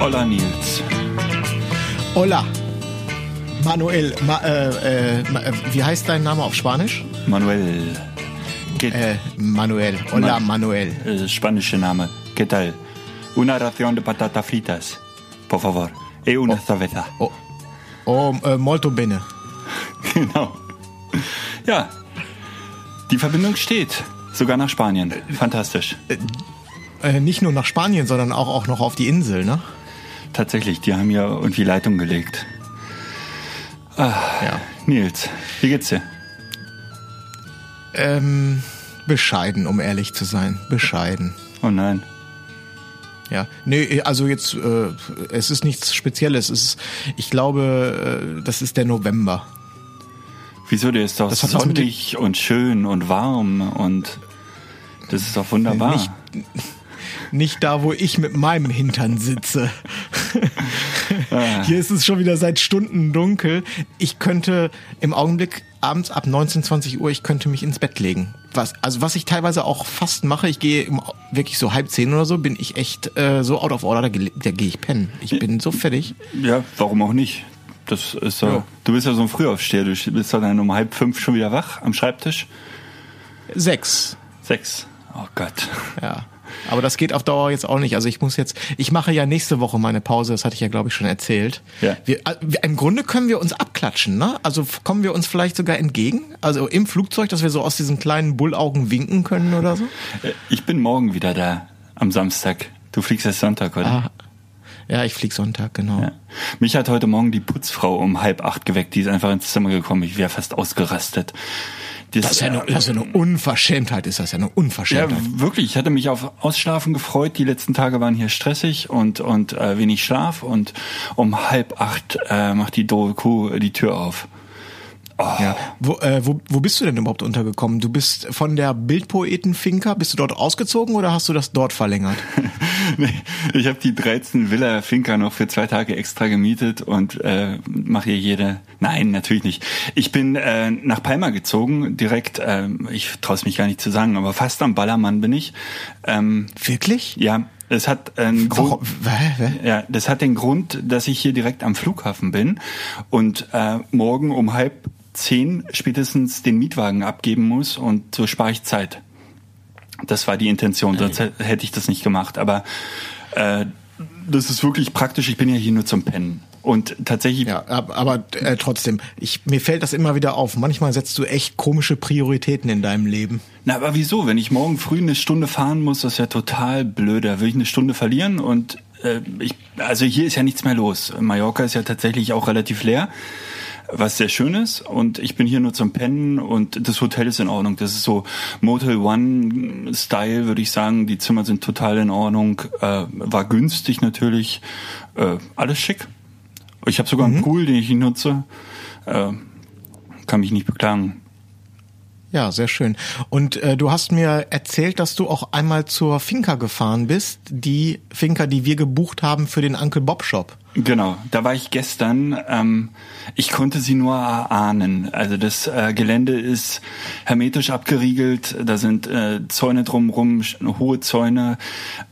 Hola Nils. Hola. Manuel, Ma, äh, äh, äh, wie heißt dein Name auf Spanisch? Manuel. ¿Qué, Äh, Manuel. Hola, Ma- Manuel. äh, spanische Name. ¿Qué tal? Una ración de patatas fritas. Por favor. E una cerveza. Oh, oh äh, molto bene. Genau. Ja. Die Verbindung steht. Sogar nach Spanien. Fantastisch. Äh, nicht nur nach Spanien, sondern auch, auch noch auf die Insel, ne? Tatsächlich, die haben ja irgendwie Leitung gelegt. Ah, Ja. Nils, wie geht's dir? Ähm, bescheiden, um ehrlich zu sein. Bescheiden. Oh nein. Ja, nee, also jetzt, äh, es ist nichts Spezielles. Es ist, ich glaube, äh, das ist der November. Wieso, der ist doch Das sonnig und schön und warm und das ist doch wunderbar. Nicht, nicht da, wo ich mit meinem Hintern sitze. Hier ist es schon wieder seit Stunden dunkel. Ich könnte im Augenblick abends ab 19, 20 Uhr, ich könnte mich ins Bett legen. Was, also was ich teilweise auch fast mache, ich gehe im, wirklich so halb zehn oder so, bin ich echt äh, so out of order, da, da gehe ich pennen. Ich bin so fertig. Ja, warum auch nicht? Das ist ja, Ja. du bist ja so ein Frühaufsteher, du bist dann um halb fünf schon wieder wach am Schreibtisch. Sechs. Sechs. Oh Gott. Ja. Aber das geht auf Dauer jetzt auch nicht. Also ich muss jetzt, ich mache ja nächste Woche meine Pause, das hatte ich ja, glaube ich, schon erzählt. Ja. Wir, äh, Im Grunde können wir uns abklatschen, ne? Also kommen wir uns vielleicht sogar entgegen? Also im Flugzeug, dass wir so aus diesen kleinen Bullaugen winken können oder so? Äh, Ich bin morgen wieder da, am Samstag. Du fliegst erst Sonntag, oder? Ah. Ja, ich flieg Sonntag, genau. Ja. Mich hat heute Morgen die Putzfrau um halb acht geweckt. Die ist einfach ins Zimmer gekommen. Ich wäre fast ausgerastet. Das ist ja, eine, das ist ja eine Unverschämtheit, ist das ja eine Ja, Unverschämtheit. wirklich. Ich hatte mich auf Ausschlafen gefreut. Die letzten Tage waren hier stressig und und äh, wenig Schlaf. Und um halb acht äh, macht die doofe Kuh die Tür auf. Ja. Wo, äh, wo, wo bist du denn überhaupt untergekommen? Du bist von der Bildpoeten-Finca, bist du dort ausgezogen oder hast du das dort verlängert? Nee, ich habe die 13 Villa Finca noch für zwei Tage extra gemietet und äh, mache hier jede. Nein, natürlich nicht. Ich bin äh, nach Palma gezogen, direkt. Äh, ich traue es mich gar nicht zu sagen, aber fast am Ballermann bin ich. Ähm, Wirklich? ja, es hat einen? Grund. Ja, das hat den Grund, dass ich hier direkt am Flughafen bin und äh, morgen um halb zehn spätestens den Mietwagen abgeben muss und so spare ich Zeit. Das war die Intention, sonst hä- hätte ich das nicht gemacht. Aber äh, das ist wirklich praktisch. Ich bin ja hier nur zum Pennen. Und tatsächlich, Ja, ab- aber äh, trotzdem, ich, mir fällt das immer wieder auf. Manchmal setzt du echt komische Prioritäten in deinem Leben. na aber wieso? Wenn ich morgen früh eine Stunde fahren muss, das ist ja total blöd. Da will ich eine Stunde verlieren und äh, ich, also hier ist ja nichts mehr los. Mallorca ist ja tatsächlich auch relativ leer, was sehr schön ist. Und ich bin hier nur zum Pennen und das Hotel ist in Ordnung. Das ist so Motel One Style, würde ich sagen. Die Zimmer sind total in Ordnung. Äh, war günstig natürlich. Äh, alles schick. Ich habe sogar einen Pool, den ich nutze. Äh, kann mich nicht beklagen. Ja, sehr schön. Und äh, du hast mir erzählt, dass du auch einmal zur Finca gefahren bist, die Finca, die wir gebucht haben für den Uncle Bob Shop. Genau, da war ich gestern. Ähm, ich konnte sie nur erahnen. Also das äh, Gelände ist hermetisch abgeriegelt, da sind äh, Zäune drumherum, hohe Zäune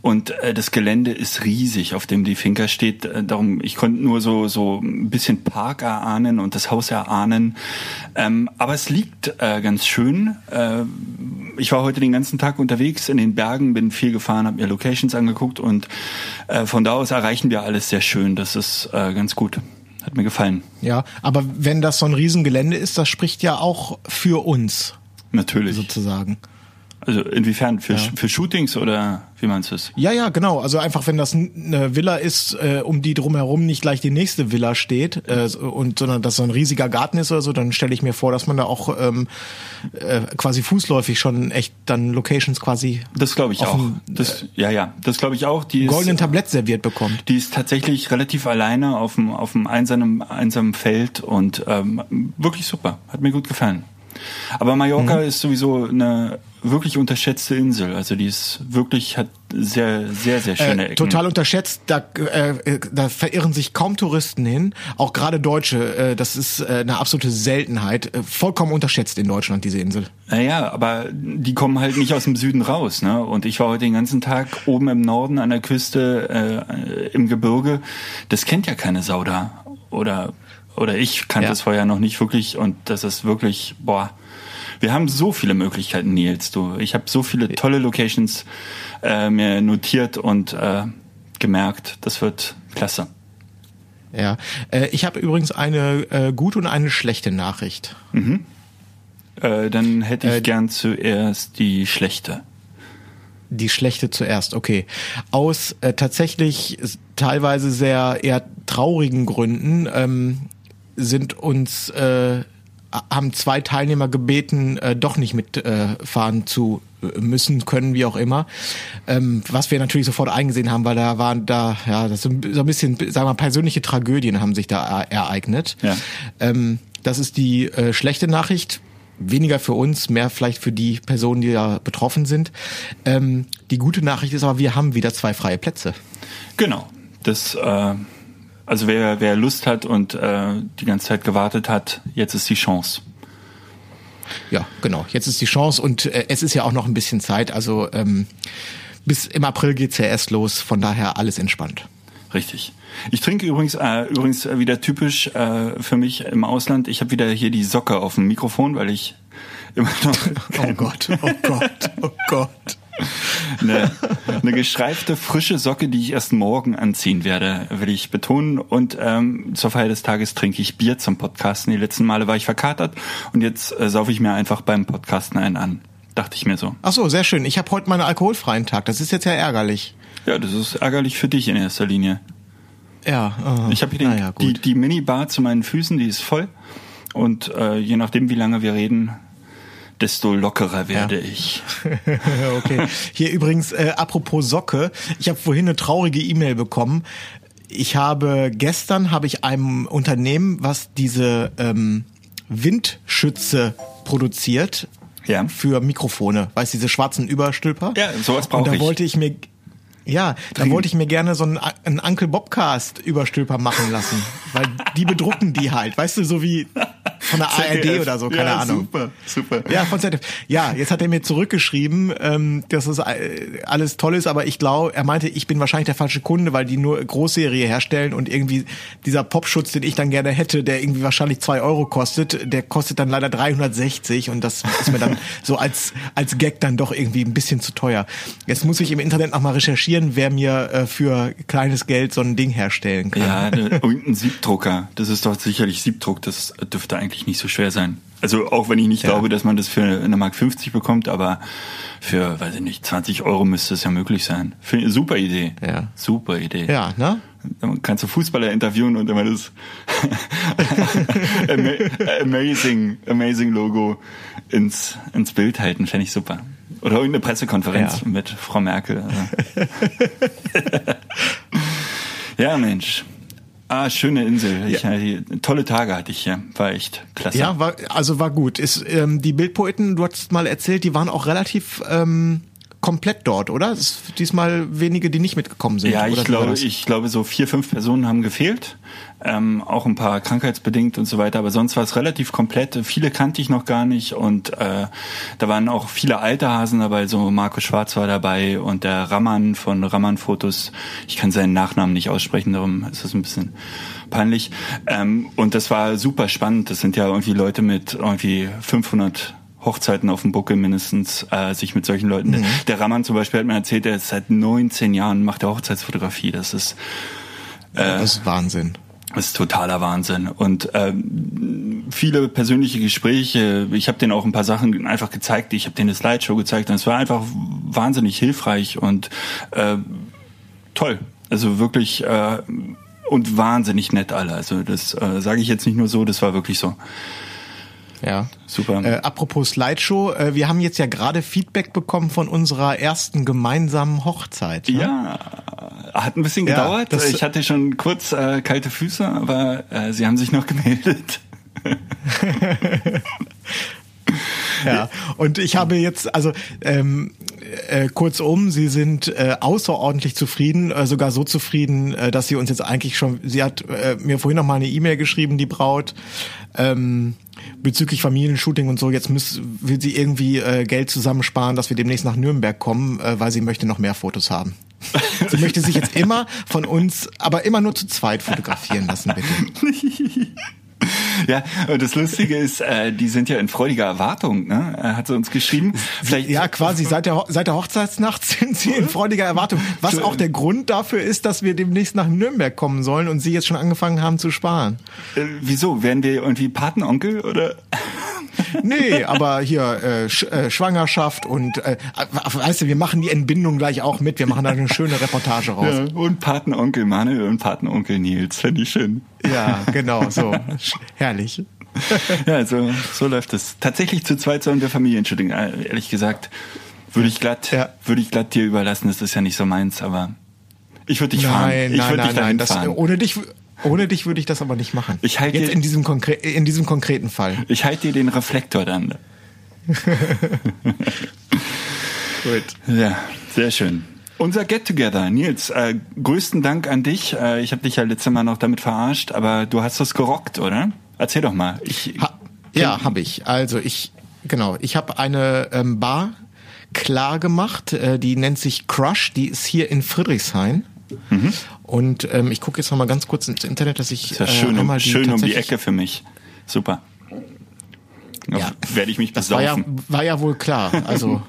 und äh, das Gelände ist riesig, auf dem die Finca steht. Äh, darum, ich konnte nur so so ein bisschen Park erahnen und das Haus erahnen. Ähm, aber es liegt äh, ganz schön. Äh, ich war heute den ganzen Tag unterwegs in den Bergen, bin viel gefahren, habe mir Locations angeguckt und von da aus erreichen wir alles sehr schön. Das ist äh, ganz gut. Hat mir gefallen. Ja, aber wenn das so ein Riesengelände ist, das spricht ja auch für uns Natürlich. sozusagen. Also inwiefern? Für, für Shootings oder wie meinst du es? Ja, ja, genau. Also einfach, wenn das eine Villa ist, äh, um die drumherum nicht gleich die nächste Villa steht, äh, und sondern dass so ein riesiger Garten ist oder so, dann stelle ich mir vor, dass man da auch ähm, äh, quasi fußläufig schon echt dann Locations quasi. Das glaube ich auch. dem, Das, ja, ja, das glaube ich auch. Die ist, goldenen Tablett serviert bekommt. die ist tatsächlich relativ alleine auf dem, auf dem einsamen, einsamen Feld und ähm, wirklich super. Hat mir gut gefallen. Aber Mallorca ist sowieso eine wirklich unterschätzte Insel. Also die ist wirklich, hat sehr, sehr, sehr schöne Äh, Ecken. total unterschätzt, da, äh, äh, da verirren sich kaum Touristen hin, auch gerade Deutsche, äh, das ist äh, eine absolute Seltenheit, äh, vollkommen unterschätzt in Deutschland, diese Insel. Naja, aber die kommen halt nicht aus dem Süden raus, ne? Und ich war heute den ganzen Tag oben im Norden an der Küste, äh, im Gebirge. Das kennt ja keine Sau da. Oder, oder ich kannte Ja. es vorher noch nicht wirklich und das ist wirklich, boah. Wir haben so viele Möglichkeiten, Nils, du. Ich habe so viele tolle Locations äh, mir notiert und äh, gemerkt, das wird klasse. Ja, äh, ich habe übrigens eine äh, gute und eine schlechte Nachricht. Äh, dann hätte ich Äh, gern zuerst die schlechte. Die schlechte zuerst, okay. Aus äh, tatsächlich teilweise sehr eher traurigen Gründen ähm, sind uns äh, haben zwei Teilnehmer gebeten, äh, doch nicht mitfahren äh, zu müssen, können, wie auch immer. Ähm, was wir natürlich sofort eingesehen haben, weil da waren da, ja, das ist so ein bisschen, sagen wir mal, persönliche Tragödien haben sich da ereignet. Ja. Ähm, das ist die äh, schlechte Nachricht. Weniger für uns, mehr vielleicht für die Personen, die da betroffen sind. Ähm, die gute Nachricht ist aber, wir haben wieder zwei freie Plätze. Genau. Das, äh, also wer, wer Lust hat und äh, die ganze Zeit gewartet hat, jetzt ist die Chance. Ja, genau. Jetzt ist die Chance und äh, es ist ja auch noch ein bisschen Zeit. Also ähm, bis im April geht's ja erst los. Von daher alles entspannt. Richtig. Ich trinke übrigens äh, übrigens wieder typisch äh, für mich im Ausland. Ich habe wieder hier die Socke auf dem Mikrofon, weil ich immer noch Oh Gott, oh Gott, oh Gott. eine, eine gestreifte frische Socke, die ich erst morgen anziehen werde, will ich betonen. Und ähm, zur Feier des Tages trinke ich Bier zum Podcasten. Die letzten Male war ich verkatert und jetzt äh, saufe ich mir einfach beim Podcasten einen an. Dachte ich mir so. Ach so, sehr schön. Ich habe heute meinen alkoholfreien Tag. Das ist jetzt ja ärgerlich. Ja, das ist ärgerlich für dich in erster Linie. Ja. Äh, Ich habe hier den, naja, die, die Minibar zu meinen Füßen, die ist voll. Und äh, je nachdem, wie lange wir reden, desto lockerer werde ich. okay. Hier übrigens, äh, apropos Socke, ich habe vorhin eine traurige E-Mail bekommen. Ich habe gestern habe ich einem Unternehmen, was diese ähm, Windschütze produziert Ja. für Mikrofone, weißt du, diese schwarzen Überstülper. Ja, sowas brauch Und da ich. wollte ich mir ja, da wollte ich mir gerne so einen, einen Uncle Bobcast Überstülper machen lassen, weil die bedrucken die halt, weißt du, so wie von der ARD oder so, keine ja, Ahnung. Super, super. Ja, von ZDF. Ja, jetzt hat er mir zurückgeschrieben, ähm, dass das äh, alles toll ist, aber ich glaube, er meinte, ich bin wahrscheinlich der falsche Kunde, weil die nur Großserie herstellen und irgendwie dieser Popschutz, den ich dann gerne hätte, der irgendwie wahrscheinlich zwei Euro kostet, der kostet dann leider 360 und das ist mir dann so als, als Gag dann doch irgendwie ein bisschen zu teuer. Jetzt muss ich im Internet nochmal recherchieren, wer mir äh, für kleines Geld so ein Ding herstellen kann. Ja, ne, und ein Siebdrucker. Das ist doch sicherlich Siebdruck. Das dürfte eigentlich nicht so schwer sein. Also auch wenn ich nicht Ja. glaube, dass man das für eine Mark 50 bekommt, aber für, weiß ich nicht, 20 Euro müsste es ja möglich sein. Finde- Super Idee. Ja. Super Idee. Ja, ne? Dann kannst du Fußballer interviewen und immer das Ama- amazing, amazing Logo ins, ins Bild halten. Fände ich super. Oder irgendeine Pressekonferenz Ja. mit Frau Merkel. Also. ja, Mensch. Ah, schöne Insel. Ich, äh, tolle Tage hatte ich hier. War echt klasse. Ja, war, also war gut. Ist, ähm, die Bildpoeten, du hattest mal erzählt, die waren auch relativ ähm, komplett dort, oder? Diesmal wenige, die nicht mitgekommen sind. Ja, ich glaube, ich glaube, so vier, fünf Personen haben gefehlt. Ähm, auch ein paar krankheitsbedingt und so weiter. Aber sonst war es relativ komplett. Viele kannte ich noch gar nicht. Und äh, da waren auch viele alte Hasen dabei. So Marco Schwarz war dabei und der Raman von Raman Fotos. Ich kann seinen Nachnamen nicht aussprechen, darum ist das ein bisschen peinlich. Ähm, und das war super spannend. Das sind ja irgendwie Leute mit irgendwie 500 Hochzeiten auf dem Buckel mindestens äh, sich mit solchen Leuten. Mhm. Der Raman zum Beispiel hat mir erzählt, er ist seit 19 Jahren macht er Hochzeitsfotografie. Das ist das ist Wahnsinn. Das ist totaler Wahnsinn. Und ähm, viele persönliche Gespräche, ich habe denen auch ein paar Sachen einfach gezeigt, ich habe denen eine Slideshow gezeigt und es war einfach wahnsinnig hilfreich und äh, toll. Also wirklich äh, und wahnsinnig nett alle. Also das äh, sage ich jetzt nicht nur so, das war wirklich so. Ja. Super. Äh, apropos Slideshow, äh, wir haben jetzt ja gerade Feedback bekommen von unserer ersten gemeinsamen Hochzeit. Ne? Ja, hat ein bisschen Ja, gedauert. das- ich hatte schon kurz äh, kalte Füße, aber äh, sie haben sich noch gemeldet. Ja, und ich habe jetzt, also ähm, äh, kurzum, sie sind äh, außerordentlich zufrieden, äh, sogar so zufrieden, äh, dass sie uns jetzt eigentlich schon, sie hat äh, mir vorhin noch mal eine E-Mail geschrieben, die Braut, ähm, bezüglich Familienshooting und so, jetzt muss, will sie irgendwie äh, Geld zusammensparen, dass wir demnächst nach Nürnberg kommen, äh, weil sie möchte noch mehr Fotos haben. sie möchte sich jetzt immer von uns, aber immer nur zu zweit fotografieren lassen, bitte. Ja, und das Lustige ist, äh, die sind ja in freudiger Erwartung, ne? Äh, Hat sie uns geschrieben. Vielleicht, Ja, quasi seit der, seit der Hochzeitsnacht sind sie in freudiger Erwartung. Was auch der Grund dafür ist, dass wir demnächst nach Nürnberg kommen sollen und sie jetzt schon angefangen haben zu sparen. Äh, wieso? Werden wir irgendwie Patenonkel oder? Nee, aber hier äh, Sch äh, Schwangerschaft und äh, weißt du, wir machen die Entbindung gleich auch mit. Wir machen da eine schöne Reportage raus. Ja, und Patenonkel Manuel und Patenonkel Nils. Fände ich schön. Ja, genau, so. Herrlich. Ja, so, so läuft es. Tatsächlich zu zweit sollen wir Familienshooting. Äh, Ehrlich gesagt, würde ich glatt, Ja. würde ich glatt dir überlassen. Das ist ja nicht so meins, aber ich würde dich fahren. Nein, Ich nein, würde nein, nein. Das, ohne dich, ohne dich würde ich das aber nicht machen. Ich halte Jetzt in diesem, konkre in diesem konkreten Fall. Ich halte dir den Reflektor dann. Gut. Ja, sehr schön. Unser Get-Together, Nils, äh, größten Dank an dich. Äh, ich habe dich ja letztes Mal noch damit verarscht, aber du hast das gerockt, oder? Erzähl doch mal. Ich, Ha ja, habe ich. Also ich, genau, ich habe eine ähm, Bar klar gemacht, äh, die nennt sich Crush, die ist hier in Friedrichshain. Und ähm, ich gucke jetzt noch mal ganz kurz ins Internet, dass ich ist ja schön, um, einmal schön um die Ecke für mich. Super. Ja. Werde ich mich Das war ja, war ja wohl klar. Also,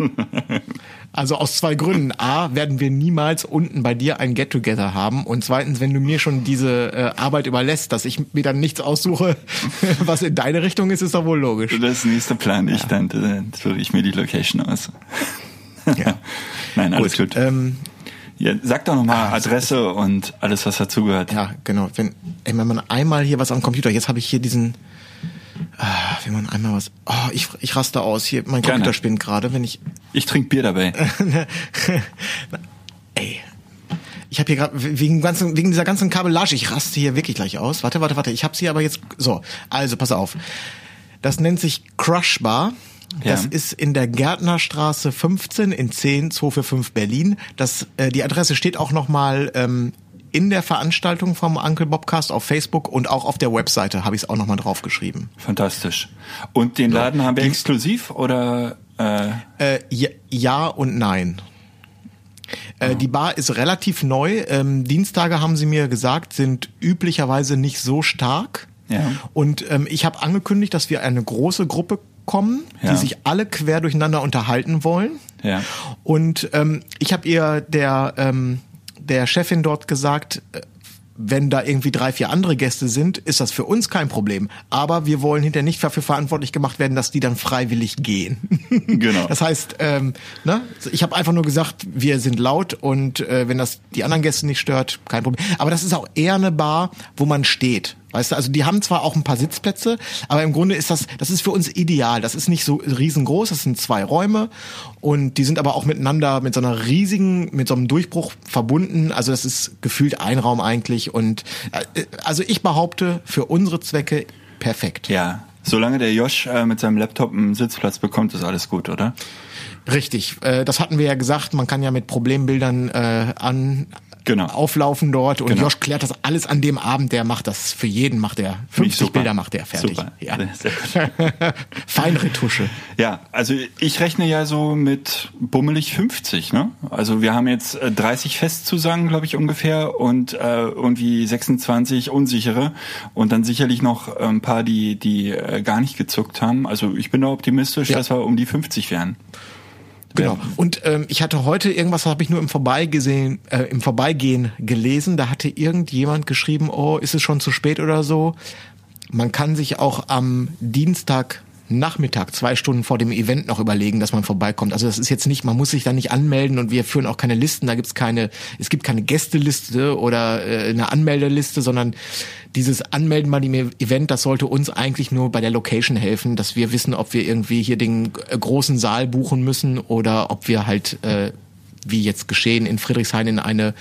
also aus zwei Gründen. A, werden wir niemals unten bei dir ein Get-Together haben. Und zweitens, wenn du mir schon diese äh, Arbeit überlässt, dass ich mir dann nichts aussuche, was in deine Richtung ist, ist doch wohl logisch. Das nächste plan ich dann. Dann suche ich mir die Location aus. Ja. Nein, alles gut. Ähm, ja, sag doch nochmal Adresse und alles, was dazugehört. Ja, genau. Wenn, ey, wenn man einmal hier was am Computer, jetzt habe ich hier diesen, ah, wenn man einmal was, oh, ich, ich raste aus, hier, mein Gerne. Computer spinnt gerade, wenn ich, Ich trinke Bier dabei. ey, ich habe hier gerade wegen ganzen wegen dieser ganzen Kabellage, ich raste hier wirklich gleich aus. Warte, warte, warte, ich habe sie aber jetzt so. Also pass auf. Das nennt sich Crush Bar. Das Ja. ist in der Gärtnerstraße 15 in 10 245 Berlin. Das äh, die Adresse steht auch noch mal ähm, in der Veranstaltung vom Uncle Bobcast auf Facebook und auch auf der Webseite habe ich es auch noch mal draufgeschrieben. Fantastisch. Und den Laden haben wir exklusiv oder äh, Äh, ja, ja und nein. Äh, Die Bar ist relativ neu. Ähm, Dienstage haben sie mir gesagt, sind üblicherweise nicht so stark. Ja. Und ähm, ich habe angekündigt, dass wir eine große Gruppe kommen, Ja. die sich alle quer durcheinander unterhalten wollen. Ja. Und ähm, ich habe ihr der ähm, der Chefin dort gesagt, äh, wenn da irgendwie drei, vier andere Gäste sind, ist das für uns kein Problem. Aber wir wollen hinterher nicht dafür verantwortlich gemacht werden, dass die dann freiwillig gehen. Genau. Das heißt, ähm, ne, ich habe einfach nur gesagt, wir sind laut und äh, wenn das die anderen Gäste nicht stört, kein Problem. Aber das ist auch eher eine Bar, wo man steht. Weißt du, also die haben zwar auch ein paar Sitzplätze, aber im Grunde ist das, das ist für uns ideal. Das ist nicht so riesengroß, das sind zwei Räume und die sind aber auch miteinander mit so einer riesigen, mit so einem Durchbruch verbunden. Also das ist gefühlt ein Raum eigentlich und äh, also ich behaupte, für unsere Zwecke perfekt. ja. Solange der Josh äh, mit seinem Laptop einen Sitzplatz bekommt, ist alles gut, oder? Richtig, äh, das hatten wir ja gesagt, man kann ja mit Problembildern äh, an Genau. auflaufen dort und Genau. Josh klärt das alles an dem Abend, der macht das für jeden, macht er Finde ich 50 super. Bilder macht er fertig. Super. Ja. Feinretusche. Ja, also ich rechne ja so mit bummelig 50, ne? Also wir haben jetzt äh, 30 Festzusagen, glaube ich, ungefähr und äh, irgendwie 26 unsichere und dann sicherlich noch äh, ein paar, die die äh, gar nicht gezuckt haben. Also ich bin da optimistisch, Ja. dass wir um die 50 werden. Genau. Und ähm, ich hatte heute irgendwas, habe ich nur im Vorbeigesehen, äh, im Vorbeigehen gelesen. Da hatte irgendjemand geschrieben, oh, ist es schon zu spät oder so? Man kann sich auch am Dienstag Nachmittag, zwei Stunden vor dem Event noch überlegen, dass man vorbeikommt. Also das ist jetzt nicht, man muss sich da nicht anmelden und wir führen auch keine Listen, da gibt's keine, es gibt keine Gästeliste oder äh, eine Anmeldeliste, sondern dieses Anmelden bei dem Event, das sollte uns eigentlich nur bei der Location helfen, dass wir wissen, ob wir irgendwie hier den äh, großen Saal buchen müssen oder ob wir halt äh, wie jetzt geschehen in Friedrichshain in eine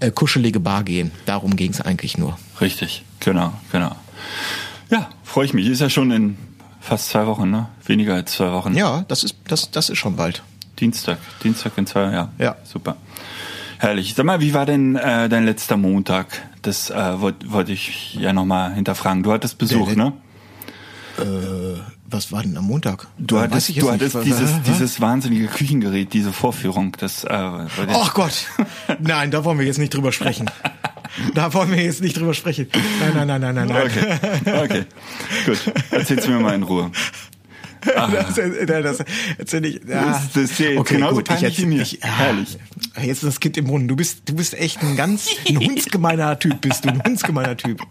äh, kuschelige Bar gehen. Darum ging's eigentlich nur. Richtig, genau, genau. Ja, freue ich mich. Ist ja schon in fast zwei Wochen, ne? Weniger als zwei Wochen. Ja, das ist das das ist schon bald. Dienstag, Dienstag in zwei, ja. Ja. Super. Herrlich. Sag mal, wie war denn äh, dein letzter Montag? Das äh, wollte wollt ich ja nochmal hinterfragen. Du hattest Besuch, Der- ne? Äh, was war denn am Montag? Du Weiß hattest, ich jetzt du nicht. hattest Was- dieses, dieses wahnsinnige Küchengerät, diese Vorführung. Das, äh, der- Ach Gott. Nein, da wollen wir jetzt nicht drüber sprechen. Da wollen wir jetzt nicht drüber sprechen. Nein, nein, nein, nein, nein, nein. Okay, okay. Gut. Erzähl's mir mal in Ruhe. Das, äh, das erzähl ich. Ja. Das- das ist ja jetzt genauso peinlich wie mir. Ich, ja, Herrlich. Jetzt ist das Kind im Brunnen. Du bist, du bist echt ein ganz, ein hundsgemeiner Typ bist du, ein hundsgemeiner Typ.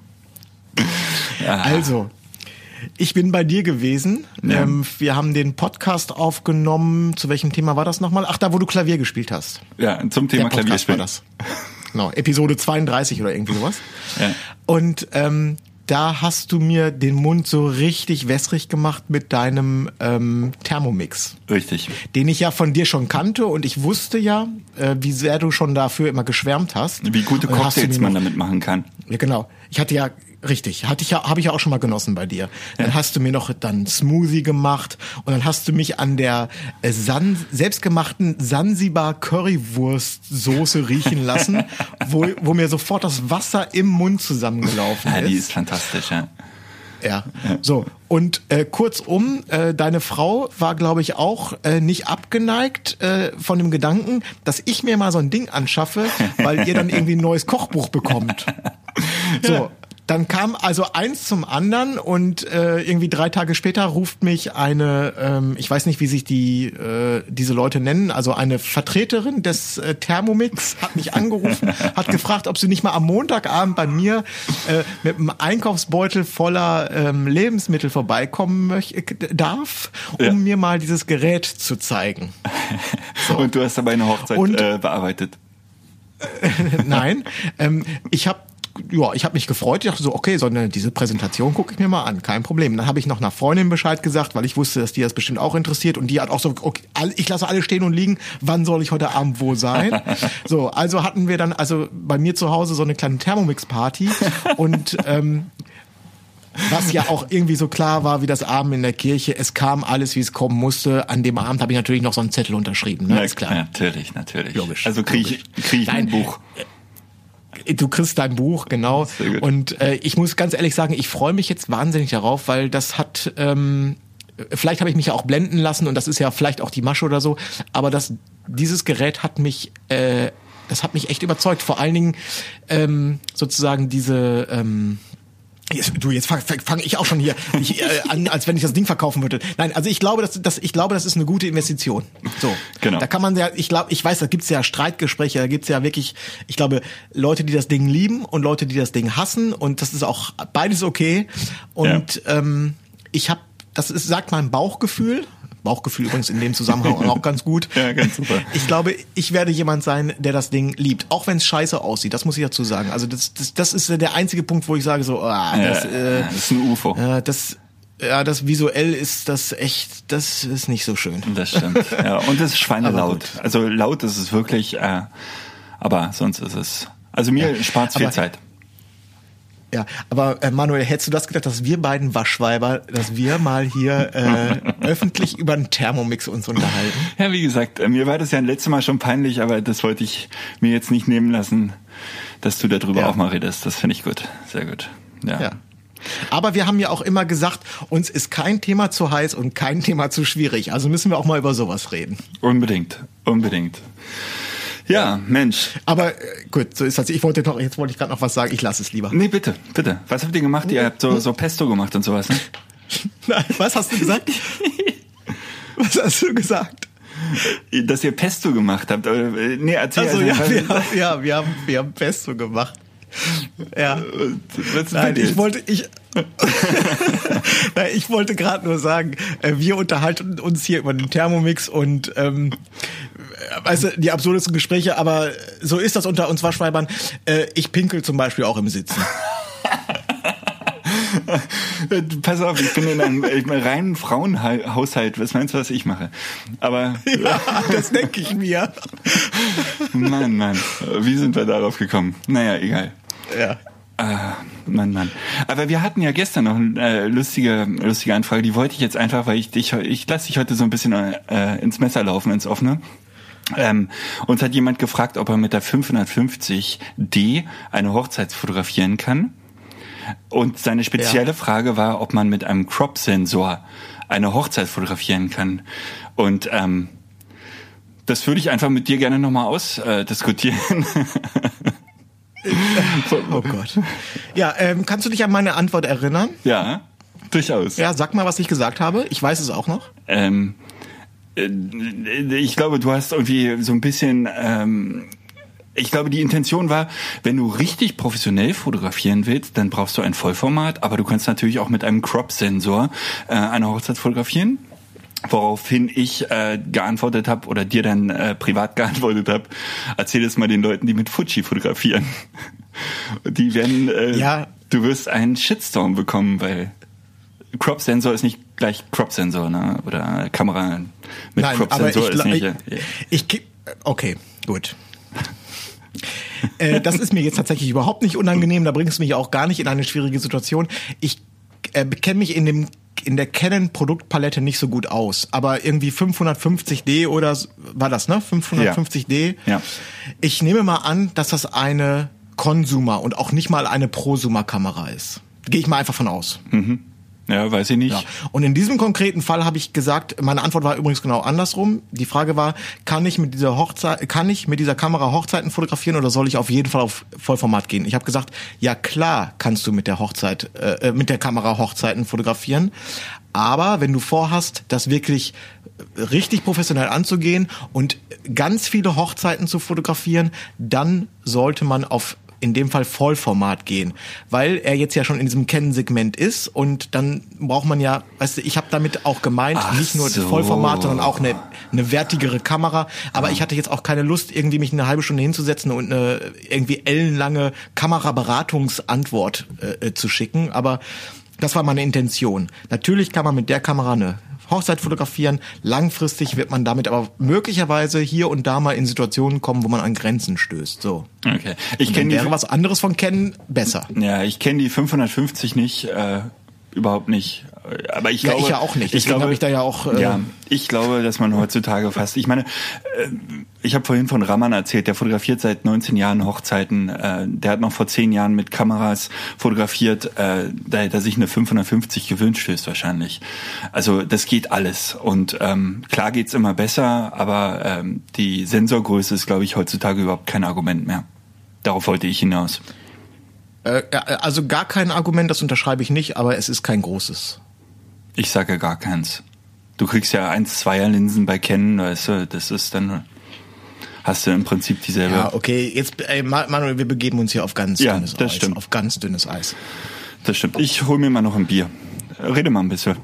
Also, ich bin bei dir gewesen. Ja. Ähm, wir haben den Podcast aufgenommen. Zu welchem Thema war das nochmal? Ach, da, wo du Klavier gespielt hast. Ja, zum Thema Podcast war das. Genau, Episode 32 oder irgendwie sowas. Ja. Und ähm, da hast du mir den Mund so richtig wässrig gemacht mit deinem ähm, Thermomix, Richtig. den ich ja von dir schon kannte und ich wusste ja, äh, wie sehr du schon dafür immer geschwärmt hast. Wie gute Cocktails man damit machen kann. ja, genau. Ich hatte ja richtig, hatte ich ja, habe ich ja auch schon mal genossen bei dir. Dann hast du mir noch dann Smoothie gemacht und dann hast du mich an der äh, San selbstgemachten Sansibar Currywurst Soße riechen lassen, wo, wo mir sofort das Wasser im Mund zusammengelaufen Ja, ist. die ist fantastisch, ja. Ja, so. Und äh, kurzum, äh, deine Frau war, glaube ich, auch äh, nicht abgeneigt äh, von dem Gedanken, dass ich mir mal so ein Ding anschaffe, weil ihr dann irgendwie ein neues Kochbuch bekommt. So. Dann kam also eins zum anderen und äh, irgendwie drei Tage später ruft mich eine, ähm, ich weiß nicht, wie sich die äh, diese Leute nennen, also eine Vertreterin des äh, Thermomix hat mich angerufen, hat gefragt, ob sie nicht mal am Montagabend bei mir äh, mit einem Einkaufsbeutel voller ähm, Lebensmittel vorbeikommen möch äh, darf, um Ja. mir mal dieses Gerät zu zeigen. Und du hast dabei eine Hochzeit Und- äh, bearbeitet. Nein, ähm, ich habe ja, ich habe mich gefreut. Ich dachte so, okay, so eine, diese Präsentation gucke ich mir mal an, kein Problem. Dann habe ich noch einer Freundin Bescheid gesagt, weil ich wusste, dass die das bestimmt auch interessiert und die hat auch so, okay, ich lasse alle stehen und liegen. Wann soll ich heute Abend wo sein? so, also hatten wir dann also bei mir zu Hause so eine kleine Thermomix-Party und ähm, was ja auch irgendwie so klar war wie das Abend in der Kirche. Es kam alles, wie es kommen musste. An dem Abend habe ich natürlich noch so einen Zettel unterschrieben. Ne? Ja, ist klar. Natürlich, natürlich. Logisch, Also kriege ich, krieg ich ein. Buch. Du kriegst dein Buch, genau. Und äh, ich muss ganz ehrlich sagen, ich freue mich jetzt wahnsinnig darauf, weil das hat, ähm, vielleicht habe ich mich ja auch blenden lassen und das ist ja vielleicht auch die Masche oder so, aber das, dieses Gerät hat mich, äh, das hat mich echt überzeugt. Vor allen Dingen ähm, sozusagen diese, ähm, Jetzt, du, jetzt fange fang, ich auch schon hier ich, äh, an, als wenn ich das Ding verkaufen würde. Nein, also ich glaube, das, das, ich glaube, das ist eine gute Investition. So, Genau. Da kann man ja, ich glaube, ich weiß, da gibt's ja Streitgespräche, da gibt's ja wirklich, ich glaube, Leute, die das Ding lieben und Leute, die das Ding hassen und das ist auch beides okay. Und ähm, ich habe, das ist, sagt mein Bauchgefühl. Bauchgefühl übrigens in dem Zusammenhang auch ganz gut. Ja, ganz super. Ich glaube, ich werde jemand sein, der das Ding liebt, auch wenn es scheiße aussieht. Das muss ich dazu sagen. Also das, das, das ist der einzige Punkt, wo ich sage so, ah, das, ja, äh, das ist ein UFO. ja, das, ja, das visuell ist das echt, das ist nicht so schön. Das stimmt. Ja, und es ist schweinelaut. Also laut ist es wirklich, äh, aber sonst ist es. Also mir spart viel aber- Zeit. Ja, aber äh, Manuel, hättest du das gedacht, dass wir beiden Waschweiber, dass wir mal hier äh, öffentlich über einen Thermomix uns unterhalten? Ja, wie gesagt, äh, mir war das ja ein letztes Mal schon peinlich, aber das wollte ich mir jetzt nicht nehmen lassen, dass du darüber Ja. auch mal redest. Das finde ich gut. Sehr gut. Ja. Ja. Aber wir haben ja auch immer gesagt, uns ist kein Thema zu heiß und kein Thema zu schwierig. Also müssen wir auch mal über sowas reden. Unbedingt. Unbedingt. Ja, Mensch. Aber äh, gut, so ist das. Ich wollte noch, jetzt wollte ich gerade noch was sagen. Ich lasse es lieber. Nee, bitte, bitte. Was habt ihr gemacht? Ihr habt so, so Pesto gemacht und sowas, ne? Nein, was hast du gesagt? was hast du gesagt? dass ihr Pesto gemacht habt. Äh, nee, erzähl Also, also, ja, wir haben, ja, wir haben, wir haben Pesto gemacht. Ja. was ist ich wollte, ich, Nein, ich wollte gerade nur sagen, äh, wir unterhalten uns hier über den Thermomix und ähm, äh, weißt du, die absurdesten Gespräche, aber so ist das unter uns Waschweibern. Äh, ich pinkel zum Beispiel auch im Sitzen. Äh, Pass auf, ich bin in einem, in einem reinen Frauenhaushalt. Was meinst du, was ich mache? Aber Ja, das denke ich mir. Mann, Mann, wie sind wir darauf gekommen? Naja, egal. Ja. Ah, Mann, Mann. Aber wir hatten ja gestern noch eine äh, lustige, lustige Anfrage. Die wollte ich jetzt einfach, weil ich dich, ich lasse dich heute so ein bisschen äh, ins Messer laufen, ins offene. Ähm, uns hat jemand gefragt, ob er mit der 550D eine Hochzeit fotografieren kann. Und seine spezielle Frage war, ob man mit einem Crop-Sensor eine Hochzeit fotografieren kann. Und ähm, das würde ich einfach mit dir gerne nochmal ausdiskutieren. Oh Gott. Ja, ähm, kannst du dich an meine Antwort erinnern? ja, durchaus. Ja, sag mal, was ich gesagt habe. Ich weiß es auch noch. Ähm, äh, ich glaube, du hast irgendwie so ein bisschen. Ähm, ich glaube, die Intention war, wenn du richtig professionell fotografieren willst, dann brauchst du ein Vollformat, aber du kannst natürlich auch mit einem Crop-Sensor äh, eine Hochzeit fotografieren. Woraufhin ich äh, geantwortet habe oder dir dann äh, privat geantwortet habe, erzähl es mal den Leuten, die mit Fuji fotografieren. Die werden, äh, Ja. du wirst einen Shitstorm bekommen, weil Crop-Sensor ist nicht gleich Crop-Sensor, ne? Oder Kamera mit Nein, aber Crop-Sensor ich, ist nicht. ich, äh, ich, okay, gut. äh, das ist mir jetzt tatsächlich überhaupt nicht unangenehm. Da bringst du mich auch gar nicht in eine schwierige Situation. Ich äh, kenne mich in dem in der Canon Produktpalette nicht so gut aus, aber irgendwie 550D oder war das, ne? 550D. Ja. Ich nehme mal an, dass das eine Consumer und auch nicht mal eine Prosumer Kamera ist. Gehe ich mal einfach von aus. Ja, weiß ich nicht. Ja. Und in diesem konkreten Fall habe ich gesagt, meine Antwort war übrigens genau andersrum. Die Frage war, kann ich mit dieser Hochzeit, kann ich mit dieser Kamera Hochzeiten fotografieren oder soll ich auf jeden Fall auf Vollformat gehen? Ich habe gesagt, ja klar, kannst du mit der Hochzeit, äh, mit der Kamera Hochzeiten fotografieren. Aber wenn du vorhast, das wirklich richtig professionell anzugehen und ganz viele Hochzeiten zu fotografieren, dann sollte man auf in dem Fall Vollformat gehen, weil er jetzt ja schon in diesem Canon-Segment ist und dann braucht man ja, weißt du, ich habe damit auch gemeint, Ach nicht nur so. das Vollformat, sondern auch eine, eine wertigere Kamera. Aber ich hatte jetzt auch keine Lust, irgendwie mich eine halbe Stunde hinzusetzen und eine irgendwie ellenlange Kameraberatungsantwort äh, äh, zu schicken. Aber das war meine Intention. Natürlich kann man mit der Kamera eine Hochzeit fotografieren. Langfristig wird man damit aber möglicherweise hier und da mal in Situationen kommen, wo man an Grenzen stößt. So. Okay. Ich kenne wäre was anderes von kennen besser. ja, ich kenne die 550 nicht, äh, überhaupt nicht. Aber ich Ja, glaube, ich ja auch nicht. Ich glaube, habe ich da ja auch, äh, ja, ich glaube, dass man heutzutage fast. Ich meine, äh, ich habe vorhin von Raman erzählt. Der fotografiert seit 19 Jahren Hochzeiten. Äh, der hat noch vor 10 Jahren mit Kameras fotografiert. Äh, da hätte er sich eine 550 gewünscht höchstwahrscheinlich. Also das geht alles. Und ähm, klar geht's immer besser, aber ähm, die Sensorgröße ist, glaube ich, heutzutage überhaupt kein Argument mehr. Darauf wollte ich hinaus. Also gar kein Argument, das unterschreibe ich nicht, aber es ist kein großes. Ich sage gar keins. Du kriegst ja eins, zweier Linsen bei Canon, weißt du, das ist dann, hast du im Prinzip dieselbe. Ja, okay, jetzt, ey, Ma- Manuel, wir begeben uns hier auf ganz Ja, dünnes das Eis. stimmt. Auf ganz dünnes Eis. Das stimmt. Ich hol mir mal noch ein Bier. Rede mal ein bisschen.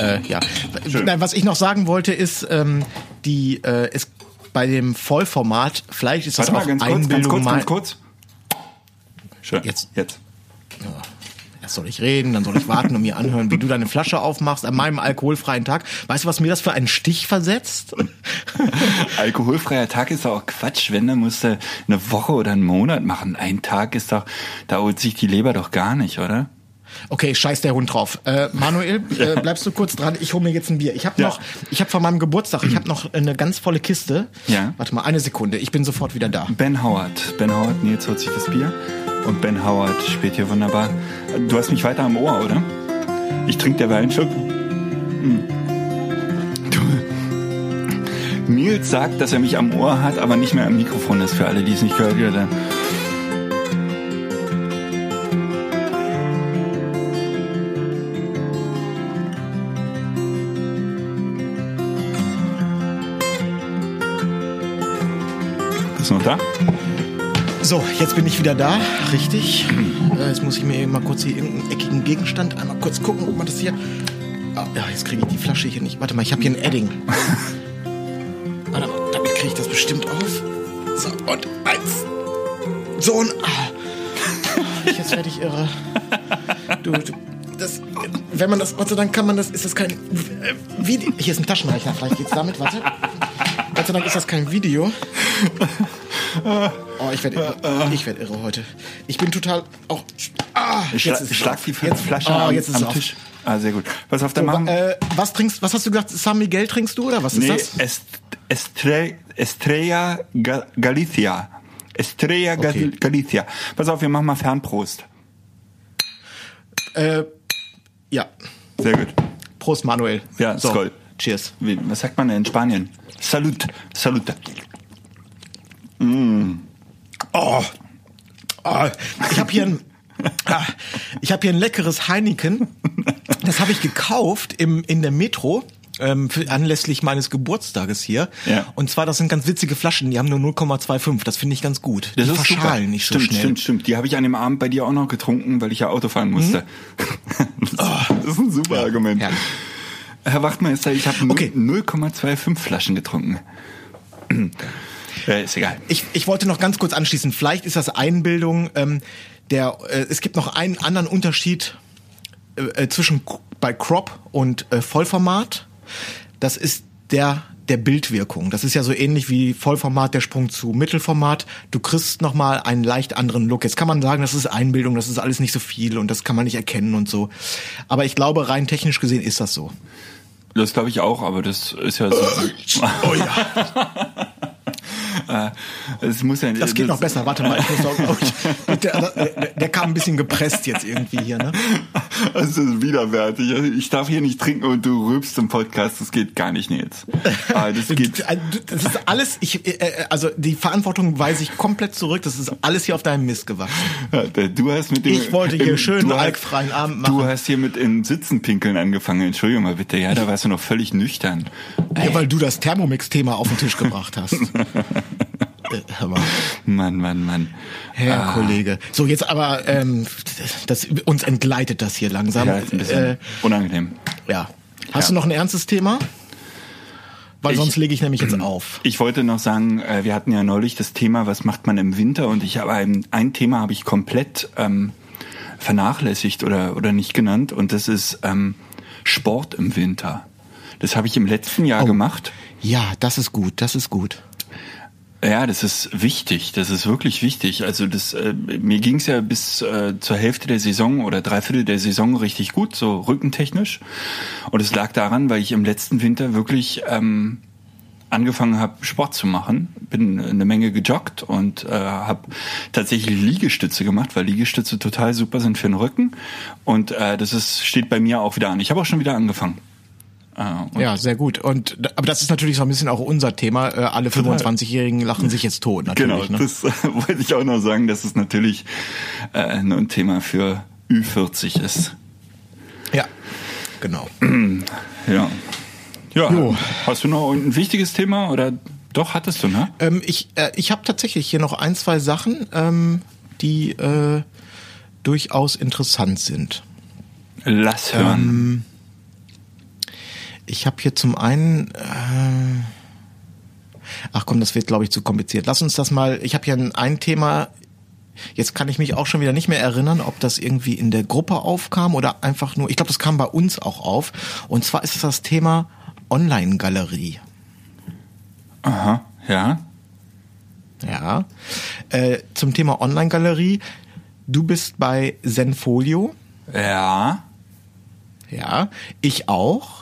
Äh, ja. Schön. Nein, was ich noch sagen wollte, ist, ähm, die, äh, ist bei dem Vollformat, vielleicht ist das Warte mal, auch ganz kurz, Einbildung ganz kurz, mal. ganz kurz. Schön. Jetzt. Jetzt. Erst soll ich reden, dann soll ich warten und mir anhören, wie du deine Flasche aufmachst an meinem alkoholfreien Tag. Weißt du, was mir das für einen Stich versetzt? Alkoholfreier Tag ist doch auch Quatsch. Wenn, dann musst du eine Woche oder einen Monat machen. Ein Tag ist doch, da holt sich die Leber doch gar nicht, oder? Okay, scheiß der Hund drauf. Äh, Manuel, äh, bleibst du kurz dran? Ich hole mir jetzt ein Bier. Ich habe Ja. noch, ich habe von meinem Geburtstag, ich habe noch eine ganz volle Kiste. Ja. Warte mal, eine Sekunde. Ich bin sofort wieder da. Ben Howard. Ben Howard, Nils holt sich das Bier. Und Ben Howard spielt hier wunderbar. Du hast mich weiter am Ohr, oder? Ich trinke dir einen Schluck. Hm. Nils sagt, dass er mich am Ohr hat, aber nicht mehr am Mikrofon ist. Für alle, die es nicht gehört haben. Bist ist noch da? So, jetzt bin ich wieder da, richtig. Äh, Jetzt muss ich mir mal kurz hier irgendeinen eckigen Gegenstand einmal kurz gucken, ob man das hier. Ah, ja, jetzt kriege ich die Flasche hier nicht. Warte mal, ich habe hier ein Edding. Warte mal, damit kriege ich das bestimmt auf. So, und eins. So und. Ah. Jetzt werde ich irre. Du, du, das, wenn man das, Gott sei Dank kann man das, ist das kein Video. Hier ist ein Taschenrechner, vielleicht geht's damit, warte. Gott sei Dank ist das kein Video. Oh, ich werde irre. Ich werde irre heute. Ich bin total auch. Ah, Ich schla ist schlag auf. die Jetzt- Flasche oh, am, jetzt ist am. Tisch. Ah, sehr gut. Pass auf, dann So, machen äh, was trinkst, was hast du gesagt? San Miguel trinkst du oder was ist Nee, das? Est Estre Estrella Ga Galicia. Estrella Okay. Galicia. Pass auf, wir machen mal Fernprost. Äh, ja. Sehr gut. Prost, Manuel. Ja, so. Skoll. Cheers. Wie, was sagt man denn in Spanien? Salut. Salute. Mm. Oh. oh ich habe hier ein. Ah, ich habe hier ein leckeres Heineken. Das habe ich gekauft im, in der Metro. Ähm, für, anlässlich meines Geburtstages hier. Ja. Und zwar, das sind ganz witzige Flaschen, die haben nur 0,25. Das finde ich ganz gut. Das die ist verschalen super. nicht so stimmt, schnell. Stimmt, stimmt. Die habe ich an dem Abend bei dir auch noch getrunken, weil ich ja Auto fahren musste. Das, das ist ein super Argument. herrlich. Herr Wachtmeister, ich habe Okay. 0,25 Flaschen getrunken. Ja, ist egal. Ich, ich wollte noch ganz kurz anschließen. Vielleicht ist das Einbildung. Ähm, der, äh, es gibt noch einen anderen Unterschied äh, äh, zwischen bei Crop und äh, Vollformat. Das ist der der Bildwirkung. Das ist ja so ähnlich wie Vollformat der Sprung zu Mittelformat. Du kriegst noch mal einen leicht anderen Look. Jetzt kann man sagen, das ist Einbildung, das ist alles nicht so viel und das kann man nicht erkennen und so. Aber ich glaube, rein technisch gesehen ist das so. Das glaube ich auch, aber das ist ja so. Oh ja. Äh, Es muss ja, Das geht noch besser. Warte mal, ich muss noch, oh, ich, der, der, kam ein bisschen gepresst jetzt irgendwie hier, ne? Das ist widerwärtig. Ich darf hier nicht trinken und du rülpst im Podcast. Das geht gar nicht, Nils. Aber das geht. Das ist alles, ich, äh, also die Verantwortung weise ich komplett zurück. Das ist alles hier auf deinem Mist gewachsen. Du hast mit dem. Ich wollte hier schön du einen hast- alkfreien Abend machen. Du hast hier mit im Sitzen pinkeln angefangen. Entschuldigung mal bitte. Ja, da warst du noch völlig nüchtern. Ja, weil du das Thermomix-Thema auf den Tisch gebracht hast. Äh, Hör mal, Mann, Mann, Mann. Herr Ah. Kollege. So, jetzt aber, ähm, das, uns entgleitet das hier langsam. Ja, ist ein bisschen Äh, unangenehm. ja. Hast Ja. du noch ein ernstes Thema? Weil Ich- sonst lege ich nämlich jetzt auf. Ich wollte noch sagen, äh, wir hatten ja neulich das Thema, was macht man im Winter? Und ich habe ein, ein Thema habe ich komplett ähm, vernachlässigt oder oder nicht genannt. Und das ist ähm, Sport im Winter. Das habe ich im letzten Jahr Oh. gemacht. Ja, das ist gut, das ist gut. Ja, das ist wichtig. Das ist wirklich wichtig. Also das, äh, mir ging's ja bis äh, zur Hälfte der Saison oder Dreiviertel der Saison richtig gut, so rückentechnisch. Und es lag daran, weil ich im letzten Winter wirklich ähm, angefangen habe, Sport zu machen. Bin eine Menge gejoggt und äh, habe tatsächlich Liegestütze gemacht, weil Liegestütze total super sind für den Rücken. Und äh, das ist, steht bei mir auch wieder an. Ich habe auch schon wieder angefangen. Und Ja, sehr gut. Und aber das ist natürlich so ein bisschen auch unser Thema. Äh, alle 25-Jährigen lachen sich jetzt tot, natürlich. Genau, ne? das äh, wollte ich auch noch sagen, dass es natürlich äh, nur ein Thema für Ü40 ist. Ja, genau. Ja. Ja. Jo. Hast du noch ein wichtiges Thema oder doch hattest du, ne? Ähm, ich äh, ich habe tatsächlich hier noch ein, zwei Sachen, ähm, die äh, durchaus interessant sind. Lass hören. Ich habe hier zum einen. Äh, ach komm, das wird, glaube ich, zu kompliziert. Lass uns das mal. Ich habe hier ein, ein Thema. Jetzt kann ich mich auch schon wieder nicht mehr erinnern, ob das irgendwie in der Gruppe aufkam oder einfach nur. Ich glaube, das kam bei uns auch auf. Und zwar ist es das Thema Online-Galerie. Aha, ja. Ja. Äh, zum Thema Online-Galerie. Du bist bei Zenfolio. Ja. Ja, ich auch.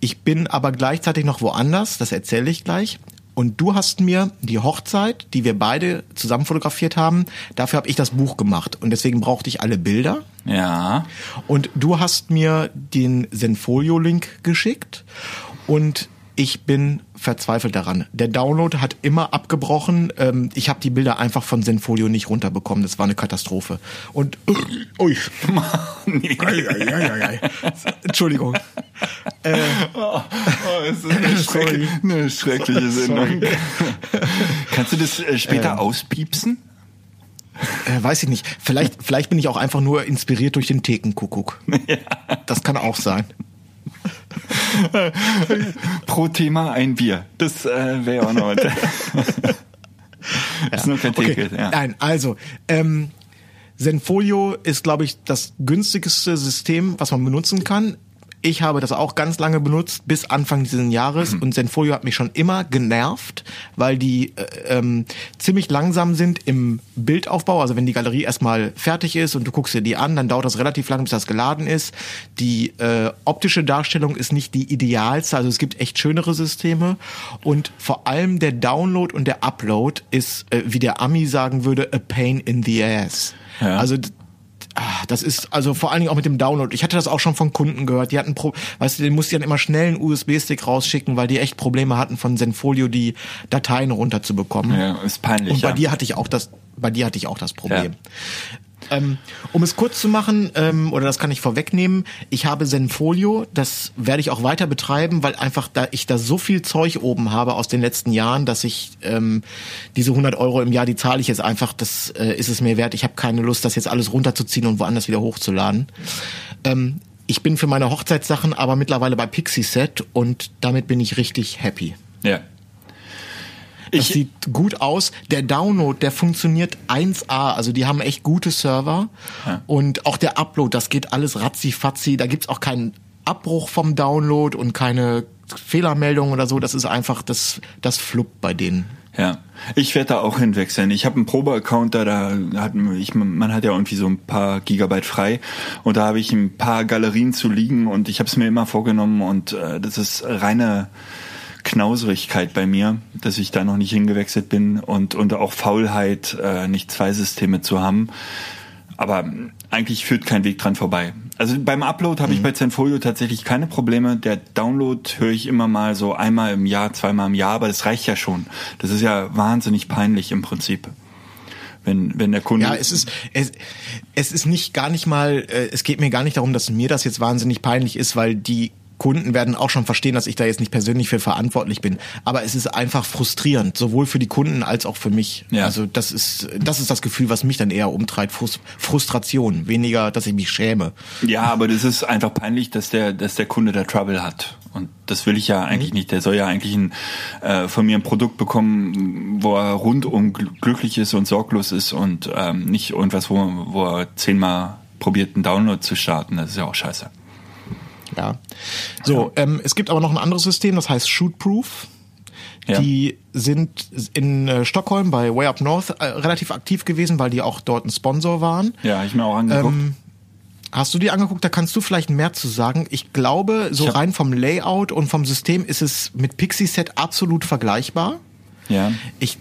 Ich bin aber gleichzeitig noch woanders, das erzähle ich gleich. Und du hast mir die Hochzeit, die wir beide zusammen fotografiert haben, dafür habe ich das Buch gemacht. Und deswegen brauchte ich alle Bilder. Ja. Und du hast mir den Zenfolio-Link geschickt. Und ich bin verzweifelt daran. Der Download hat immer abgebrochen. Ähm, ich habe die Bilder einfach von Zenfolio nicht runterbekommen. Das war eine Katastrophe. Und ui. Ei, ei, ei, ei, ei. Entschuldigung. Oh, es ist eine, Sorry. schreckliche, eine schreckliche Sendung. Kannst du das äh, später Ähm. auspiepsen? Äh, weiß ich nicht. Vielleicht, vielleicht bin ich auch einfach nur inspiriert durch den Thekenkuckuck. Das kann auch sein. Pro Thema ein Bier. Das äh, wäre auch noch. das ist nur kein Okay. Ja. Nein, also ähm, Zenfolio ist, glaube ich, das günstigste System, was man benutzen kann. Ich habe das auch ganz lange benutzt, bis Anfang dieses Jahres. Und Zenfolio hat mich schon immer genervt, weil die äh, ähm, ziemlich langsam sind im Bildaufbau. Also wenn die Galerie erstmal fertig ist und du guckst dir die an, dann dauert das relativ lang, bis das geladen ist. Die äh, optische Darstellung ist nicht die idealste. Also es gibt echt schönere Systeme. Und vor allem der Download und der Upload ist, äh, wie der Ami sagen würde, a pain in the ass. Ja. Also das ist also vor allen Dingen auch mit dem Download. Ich hatte das auch schon von Kunden gehört. Die hatten, Pro weißt du, den mussten dann immer schnell einen USB-Stick rausschicken, weil die echt Probleme hatten von Zenfolio die Dateien runterzubekommen. Ja, ist peinlich. Und bei ja. dir hatte ich auch das, bei dir hatte ich auch das Problem. Ähm, um es kurz zu machen, ähm, oder das kann ich vorwegnehmen, ich habe Zenfolio, das werde ich auch weiter betreiben, weil einfach da ich da so viel Zeug oben habe aus den letzten Jahren, dass ich ähm, diese 100 Euro im Jahr, die zahle ich jetzt einfach, das äh, ist es mir wert. Ich habe keine Lust, das jetzt alles runterzuziehen und woanders wieder hochzuladen. Ähm, ich bin für meine Hochzeitssachen aber mittlerweile bei Pixieset und damit bin ich richtig happy. ja. Das Ich, sieht gut aus. Der Download, der funktioniert 1A. Also die haben echt gute Server. Ja. Und auch der Upload, das geht alles ratzi-fatzi. Da gibt's auch keinen Abbruch vom Download und keine Fehlermeldung oder so. Das ist einfach, das, das fluppt bei denen. Ja, ich werde da auch hinwechseln. Ich habe einen Probe-Account da, da hat ich, man hat ja irgendwie so ein paar Gigabyte frei und da habe ich ein paar Galerien zu liegen und ich habe es mir immer vorgenommen und äh, das ist reine Knauserigkeit bei mir, dass ich da noch nicht hingewechselt bin und und auch Faulheit, äh, nicht zwei Systeme zu haben. Aber eigentlich führt kein Weg dran vorbei. Also beim Upload habe ich bei Zenfolio tatsächlich keine Probleme. Der Download höre ich immer mal so einmal im Jahr, zweimal im Jahr, aber das reicht ja schon. Das ist ja wahnsinnig peinlich im Prinzip. Wenn, wenn der Kunde. Ja, es ist, es, es ist nicht gar nicht mal, äh, es geht mir gar nicht darum, dass mir das jetzt wahnsinnig peinlich ist, weil die Kunden werden auch schon verstehen, dass ich da jetzt nicht persönlich für verantwortlich bin. Aber es ist einfach frustrierend, sowohl für die Kunden als auch für mich. Ja. Also das ist, das ist das Gefühl, was mich dann eher umtreibt. Frust, Frustration, weniger, dass ich mich schäme. Ja, aber das ist einfach peinlich, dass der, dass der Kunde da Trouble hat. Und das will ich ja eigentlich nicht. Der soll ja eigentlich ein, äh, von mir ein Produkt bekommen, wo er rundum gl- glücklich ist und sorglos ist und ähm, nicht irgendwas, wo, wo er zehnmal probiert, einen Download zu starten. Das ist ja auch scheiße. Ja. So, ähm, es gibt aber noch ein anderes System, das heißt Shootproof. Ja. Die sind in äh, Stockholm bei Way Up North äh, relativ aktiv gewesen, weil die auch dort ein Sponsor waren. Ja, ich mir auch angeguckt. Ähm, Hast du die angeguckt? Da kannst du vielleicht mehr zu sagen. Ich glaube, so Ich rein vom Layout und vom System ist es mit Pixie-Set absolut vergleichbar. ja. Ich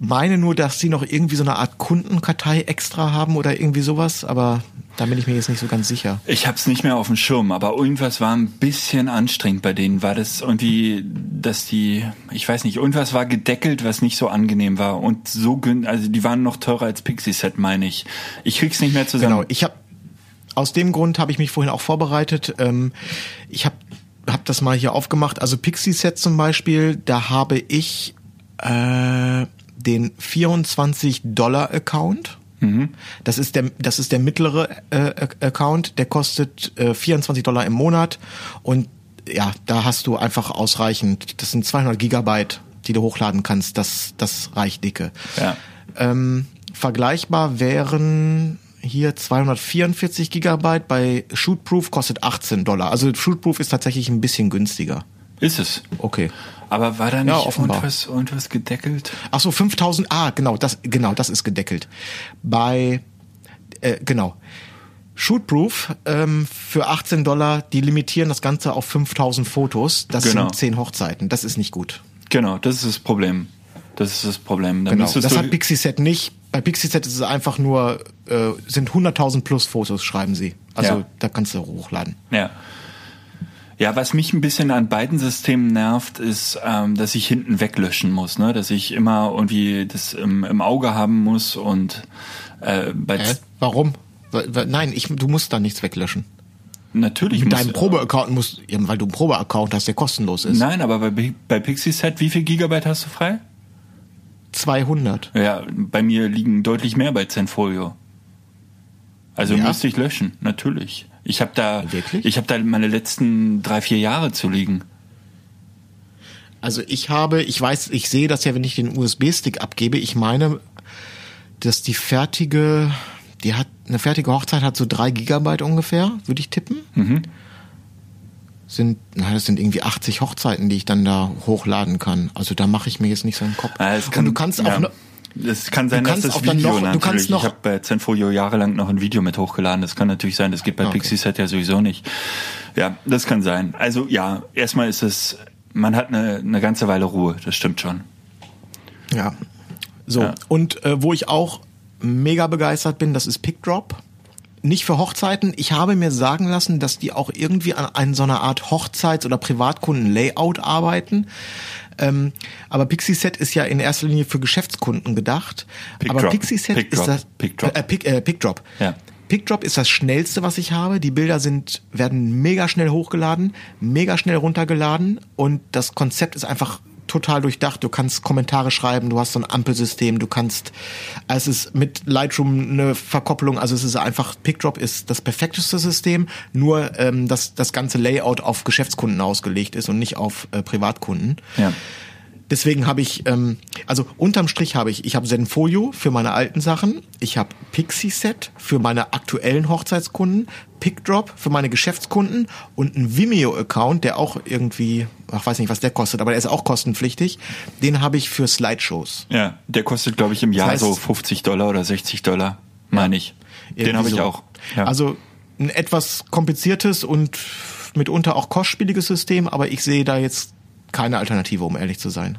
meine nur, dass sie noch irgendwie so eine Art Kundenkartei extra haben oder irgendwie sowas, aber da bin ich mir jetzt nicht so ganz sicher. Ich hab's nicht mehr auf dem Schirm, aber irgendwas war ein bisschen anstrengend bei denen. War das irgendwie, dass die, ich weiß nicht, irgendwas war gedeckelt, was nicht so angenehm war und so gün, also die waren noch teurer als Pixie Set, meine ich. Ich krieg's nicht mehr zusammen. Genau, ich habe aus dem Grund habe ich mich vorhin auch vorbereitet. Ähm, ich habe hab das mal hier aufgemacht. Also Pixie Set zum Beispiel, da habe ich äh, den 24 Dollar Account. Das ist der das ist der mittlere äh, Account. Der kostet äh, 24 Dollar im Monat und ja, da hast du einfach ausreichend. Das sind 200 Gigabyte, die du hochladen kannst. Das das reicht dicke. Ja. Ähm, vergleichbar wären hier 244 Gigabyte, bei Shootproof kostet 18 Dollar. Also Shootproof ist tatsächlich ein bisschen günstiger. Ist es. Okay. Aber war da nicht Ja, offenbar. irgendwas, irgendwas gedeckelt? Ach so, 5000, ah, genau, das, genau, das ist gedeckelt. Bei, äh, genau. Shootproof ähm, für 18 Dollar, die limitieren das Ganze auf 5000 Fotos. Das Genau. sind 10 Hochzeiten. Das ist nicht gut. Genau, das ist das Problem. Das ist das Problem. Dann Genau. Das hat Pixieset nicht. Bei Pixieset ist es einfach nur, äh, sind 100.000 plus Fotos, schreiben sie. Also Ja. da kannst du hochladen. Ja. Ja, was mich ein bisschen an beiden Systemen nervt, ist, ähm, dass ich hinten weglöschen muss, ne? Dass ich immer irgendwie das im, im Auge haben muss und äh, bei Hä? Warum? Nein, ich, du musst da nichts weglöschen. natürlich Mit muss deinem Probeaccount musst, ja, weil du einen Probeaccount hast, der kostenlos ist. Nein, aber bei, bei Pixie Set, wie viel Gigabyte hast du frei? 200. Ja, bei mir liegen deutlich mehr bei Zenfolio. Also Ja? müsste ich löschen, natürlich. Ich habe da, Wirklich? ich habe da meine letzten drei, vier Jahre zu liegen. Also ich habe, ich weiß, ich sehe das ja, wenn ich den USB-Stick abgebe. Ich meine, dass die fertige, die hat, eine fertige Hochzeit hat so drei Gigabyte ungefähr, würde ich tippen. Mhm. Sind, na, das sind irgendwie 80 Hochzeiten, die ich dann da hochladen kann. Also da mache ich mir jetzt nicht so einen Kopf. Ja, es Und du kannst auch ja. noch, Es kann sein, dass das Video noch- du natürlich. kannst noch- ich habe bei Zenfolio jahrelang noch ein Video mit hochgeladen. Das kann natürlich sein. Das geht bei okay. Pixieset ja sowieso nicht. Ja, das kann sein. Also ja, erstmal ist es, man hat eine, eine ganze Weile Ruhe. Das stimmt schon. Ja. So. Ja. Und äh, wo ich auch mega begeistert bin, das ist PickDrop. Nicht für Hochzeiten. Ich habe mir sagen lassen, dass die auch irgendwie an, an so einer Art Hochzeits- oder Privatkunden-Layout arbeiten. Ähm, aber Pixieset ist ja in erster Linie für Geschäftskunden gedacht. PickDrop. Aber Pixieset PickDrop. ist das PickDrop. Äh, Pick, äh, PickDrop. Ja. PickDrop ist das schnellste, was ich habe. Die Bilder sind, werden mega schnell hochgeladen, mega schnell runtergeladen und das Konzept ist einfach total durchdacht. Du kannst Kommentare schreiben, du hast so ein Ampelsystem, du kannst, es ist mit Lightroom eine Verkopplung, also es ist einfach, PickDrop ist das perfekteste System, nur ähm, dass das ganze Layout auf Geschäftskunden ausgelegt ist und nicht auf äh, Privatkunden. Ja. Deswegen habe ich, ähm, also unterm Strich habe ich, ich habe Zenfolio für meine alten Sachen, ich habe Pixieset für meine aktuellen Hochzeitskunden, PickDrop für meine Geschäftskunden und einen Vimeo-Account, der auch irgendwie, ach weiß nicht, was der kostet, aber der ist auch kostenpflichtig. Den habe ich für Slideshows. Ja, der kostet, glaube ich, im Jahr Das heißt- so 50 Dollar oder 60 Dollar, meine ich. Den habe ich so. auch. Ja. Also ein etwas kompliziertes und mitunter auch kostspieliges System, aber ich sehe da jetzt keine Alternative, um ehrlich zu sein.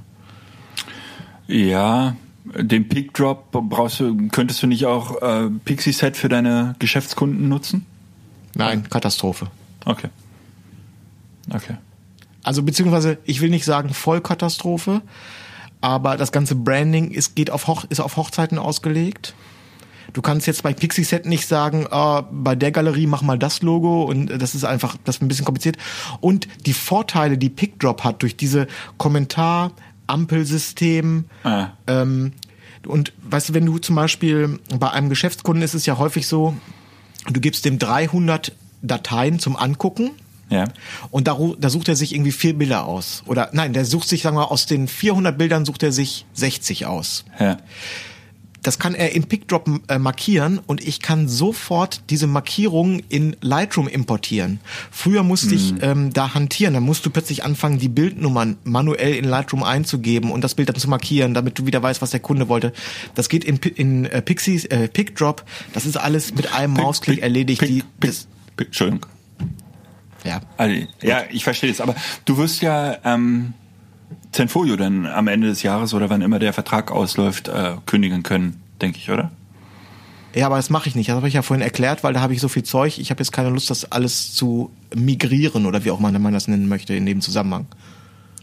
ja, den Pickdrop brauchst du, könntest du nicht auch äh, Pixie-Set für deine Geschäftskunden nutzen? Nein, Katastrophe. Okay. Okay. Also beziehungsweise, ich will nicht sagen Vollkatastrophe, aber das ganze Branding ist, geht auf Hoch, ist auf Hochzeiten ausgelegt. Du kannst jetzt bei Pixieset nicht sagen, ah, bei der Galerie mach mal das Logo und das ist einfach, das ist ein bisschen kompliziert. Und die Vorteile, die PickDrop hat durch diese Kommentar-Ampelsystem, Ah. ähm, und weißt du, wenn du zum Beispiel bei einem Geschäftskunden ist es ja häufig so, du gibst dem 300 Dateien zum Angucken Ja. und da, da sucht er sich irgendwie vier Bilder aus. Oder nein, der sucht sich, sagen wir, aus den 400 Bildern sucht er sich 60 aus. Ja. Das kann er in PickDrop äh, markieren und ich kann sofort diese Markierungen in Lightroom importieren. Früher musste ich ähm, da hantieren, dann musst du plötzlich anfangen, die Bildnummern manuell in Lightroom einzugeben und das Bild dann zu markieren, damit du wieder weißt, was der Kunde wollte. Das geht in, in äh, Pixies, äh, PickDrop, das ist alles mit einem Mausklick Pick- erledigt. Pick- die, Pick- das, Pick- Entschuldigung. ja. Also, ja, ich verstehe es. Aber du wirst ja ähm, Zenfolio dann am Ende des Jahres oder wann immer der Vertrag ausläuft, äh, kündigen können, denke ich, oder? Ja, aber das mache ich nicht. Das habe ich ja vorhin erklärt, weil da habe ich so viel Zeug. Ich habe jetzt keine Lust, das alles zu migrieren oder wie auch man, man das nennen möchte in dem Zusammenhang.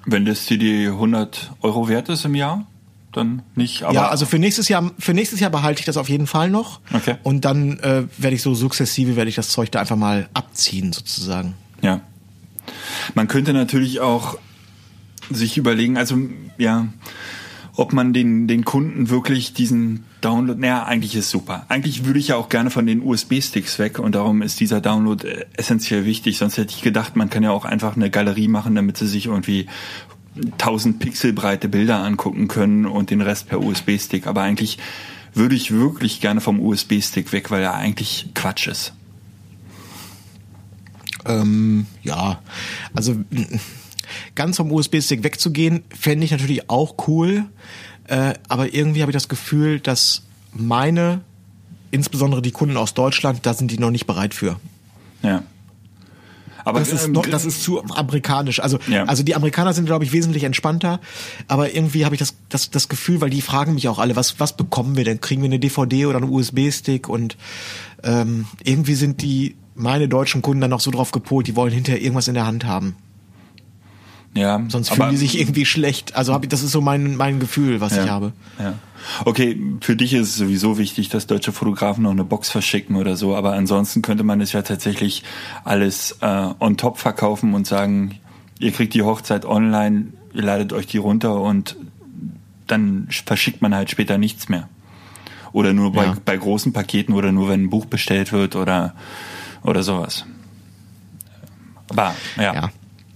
Wenn das dir die 100 Euro wert ist im Jahr, dann nicht. Aber ja, also für nächstes Jahr, für nächstes Jahr behalte ich das auf jeden Fall noch. Okay. Und dann äh, werde ich so sukzessive werde ich das Zeug da einfach mal abziehen sozusagen. Ja. Man könnte natürlich auch sich überlegen, also ja, ob man den, den Kunden wirklich diesen Download, naja, eigentlich ist super. Eigentlich würde ich ja auch gerne von den USB-Sticks weg und darum ist dieser Download äh, essentiell wichtig. Sonst hätte ich gedacht, man kann ja auch einfach eine Galerie machen, damit sie sich irgendwie 1000 Pixel breite Bilder angucken können und den Rest per USB-Stick. Aber eigentlich würde ich wirklich gerne vom USB-Stick weg, weil er eigentlich Quatsch ist. Ähm, ja, also ganz vom USB-Stick wegzugehen, fände ich natürlich auch cool. Äh, aber irgendwie habe ich das Gefühl, dass meine, insbesondere die Kunden aus Deutschland, da sind die noch nicht bereit für. Ja. Aber Das ist, ähm, noch, das ist zu amerikanisch. Also, Ja. also die Amerikaner sind, glaube ich, wesentlich entspannter. Aber irgendwie habe ich das, das, das Gefühl, weil die fragen mich auch alle, was, was bekommen wir denn? Kriegen wir eine DVD oder einen USB-Stick? Und ähm, irgendwie sind die meine deutschen Kunden dann noch so drauf gepolt, die wollen hinterher irgendwas in der Hand haben. Ja, Sonst fühlen die sich irgendwie schlecht. Also hab ich, das ist so mein, mein Gefühl, was ja, ich habe. Ja. Okay, für dich ist es sowieso wichtig, dass deutsche Fotografen noch eine Box verschicken oder so, aber ansonsten könnte man es ja tatsächlich alles äh, on top verkaufen und sagen, ihr kriegt die Hochzeit online, ihr ladet euch die runter und dann verschickt man halt später nichts mehr. Oder nur bei, Ja. bei großen Paketen oder nur wenn ein Buch bestellt wird oder, oder sowas. Aber, ja. Ja.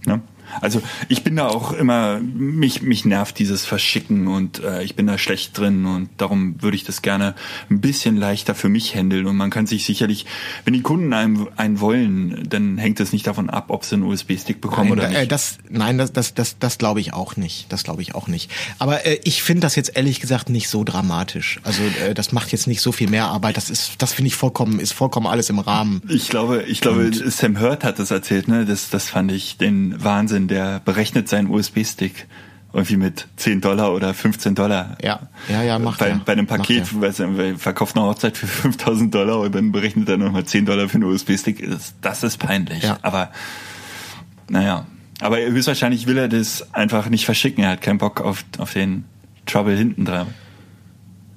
Ne? Also ich bin da auch immer, mich, mich nervt dieses Verschicken und äh, ich bin da schlecht drin und darum würde ich das gerne ein bisschen leichter für mich handeln und man kann sich sicherlich, wenn die Kunden einen, einen wollen, dann hängt es nicht davon ab, ob sie einen USB-Stick bekommen Nein, oder äh, nicht. das, nein, das, das, das, das glaube ich auch nicht. Das glaube ich auch nicht. Aber äh, ich finde das jetzt ehrlich gesagt nicht so dramatisch. Also äh, das macht jetzt nicht so viel mehr Arbeit. Das ist, das finde ich vollkommen, ist vollkommen alles im Rahmen. Ich glaube, ich glaube, Sam Hurt hat das erzählt, ne? Das, das fand ich den Wahnsinn. Der berechnet seinen USB-Stick irgendwie mit 10 Dollar oder 15 Dollar. Ja, ja, ja, macht bei, bei einem Paket, weißt du, er verkauft eine Hochzeit für 5000 Dollar und dann berechnet er nochmal 10 Dollar für einen USB-Stick. Das, das ist peinlich. Ja. Aber, naja. Aber höchstwahrscheinlich will er das einfach nicht verschicken. Er hat keinen Bock auf, auf den Trouble hinten dran.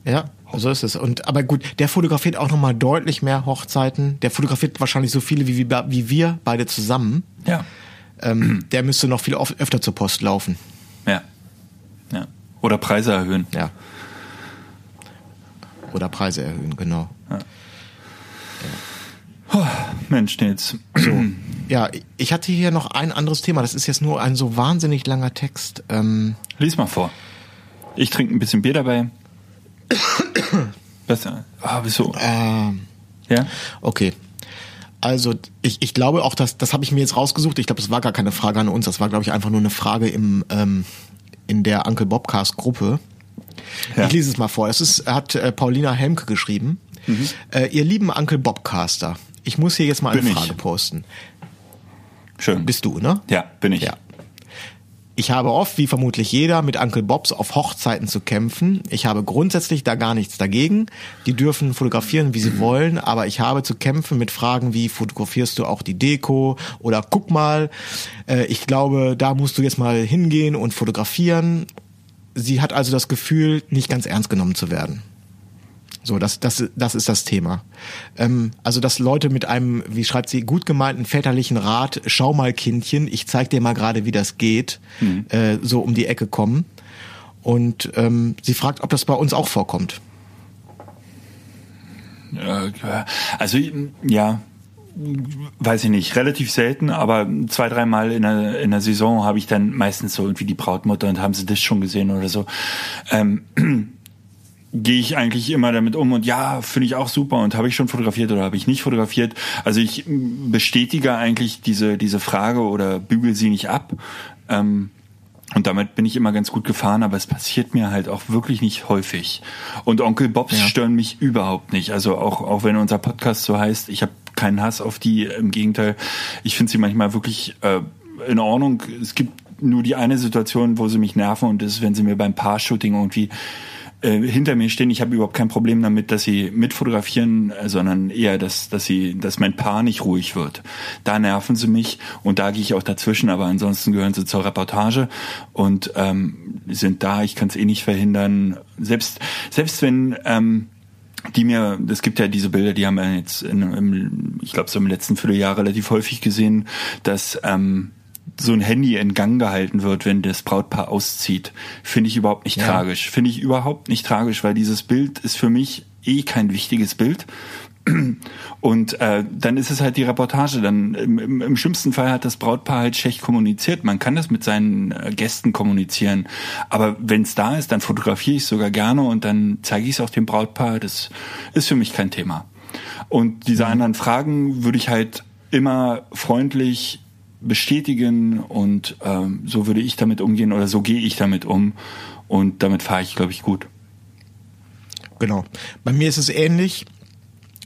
Ja, so ist es. Und aber gut, der fotografiert auch noch mal deutlich mehr Hochzeiten. Der fotografiert wahrscheinlich so viele wie, wir- wie wir beide zusammen. Ja. Ähm, der müsste noch viel öfter zur Post laufen. Ja. Ja. Oder Preise erhöhen. Ja. Oder Preise erhöhen, genau. Mensch, Nils. Ja, ich hatte hier noch ein anderes Thema. Das ist jetzt nur ein so wahnsinnig langer Text. Ähm, Lies mal vor. Ich trinke ein bisschen Bier dabei. Besser. Ah, wieso? ähm, Ja? okay. Also ich, ich glaube auch, dass das habe ich mir jetzt rausgesucht. Ich glaube, das war gar keine Frage an uns. Das war, glaube ich, einfach nur eine Frage im ähm, in der Uncle Bobcast Gruppe. Ja. Ich lese es mal vor. Es ist, hat äh, Paulina Helmke geschrieben. Äh, ihr lieben Uncle Bobcaster, ich muss hier jetzt mal eine Bin ich. Frage posten. Schön. Bist du, ne? ja, bin ich. Ja. Ich habe oft, wie vermutlich jeder, mit Uncle Bobs auf Hochzeiten zu kämpfen. Ich habe grundsätzlich da gar nichts dagegen. Die dürfen fotografieren, wie sie wollen, aber ich habe zu kämpfen mit Fragen wie, fotografierst du auch die Deko oder guck mal, äh, ich glaube, da musst du jetzt mal hingehen und fotografieren. Sie hat also das Gefühl, nicht ganz ernst genommen zu werden. So, das, das, das ist das Thema. Ähm, also, dass Leute mit einem, wie schreibt sie, gut gemeinten väterlichen Rat, schau mal Kindchen, ich zeig dir mal gerade, wie das geht, äh, so um die Ecke kommen. Und ähm, sie fragt, ob das bei uns auch vorkommt. Äh, Also, ja, weiß ich nicht, relativ selten, aber zwei, dreimal in der, in der Saison habe ich dann meistens so irgendwie die Brautmutter und haben sie das schon gesehen oder so. Ähm, gehe ich eigentlich immer damit um und ja, finde ich auch super und habe ich schon fotografiert oder habe ich nicht fotografiert. Also ich bestätige eigentlich diese, diese Frage oder bügel sie nicht ab. Ähm, und damit bin ich immer ganz gut gefahren, aber es passiert mir halt auch wirklich nicht häufig. Und Onkel Bobs Ja. stören mich überhaupt nicht. Also auch, auch wenn unser Podcast so heißt, ich habe keinen Hass auf die. Im Gegenteil, ich finde sie manchmal wirklich äh, in Ordnung. Es gibt nur die eine Situation, wo sie mich nerven und das ist, wenn sie mir beim Paar-Shooting irgendwie äh, hinter mir stehen. Ich habe überhaupt kein Problem damit, dass sie mitfotografieren, äh, sondern eher, dass, dass sie, dass mein Paar nicht ruhig wird. Da nerven sie mich und da gehe ich auch dazwischen, aber ansonsten gehören sie zur Reportage und ähm, sind da. Ich kann es eh nicht verhindern. Selbst selbst wenn ähm, die mir, es gibt ja diese Bilder, die haben wir jetzt, in, im, ich glaube so im letzten Vierteljahr relativ häufig gesehen, dass ähm, so ein Handy in Gang gehalten wird, wenn das Brautpaar auszieht. Finde ich überhaupt nicht Ja. tragisch. Finde ich überhaupt nicht tragisch, weil dieses Bild ist für mich eh kein wichtiges Bild. Und äh, dann ist es halt die Reportage. Dann im, im, im schlimmsten Fall hat das Brautpaar halt schlecht kommuniziert. Man kann das mit seinen äh, Gästen kommunizieren. Aber wenn es da ist, dann fotografiere ich es sogar gerne und dann zeige ich es auch dem Brautpaar. Das ist für mich kein Thema. Und diese anderen Fragen würde ich halt immer freundlich bestätigen und ähm, so würde ich damit umgehen oder so gehe ich damit um und damit fahre ich, glaube ich, gut. Genau. Bei mir ist es ähnlich.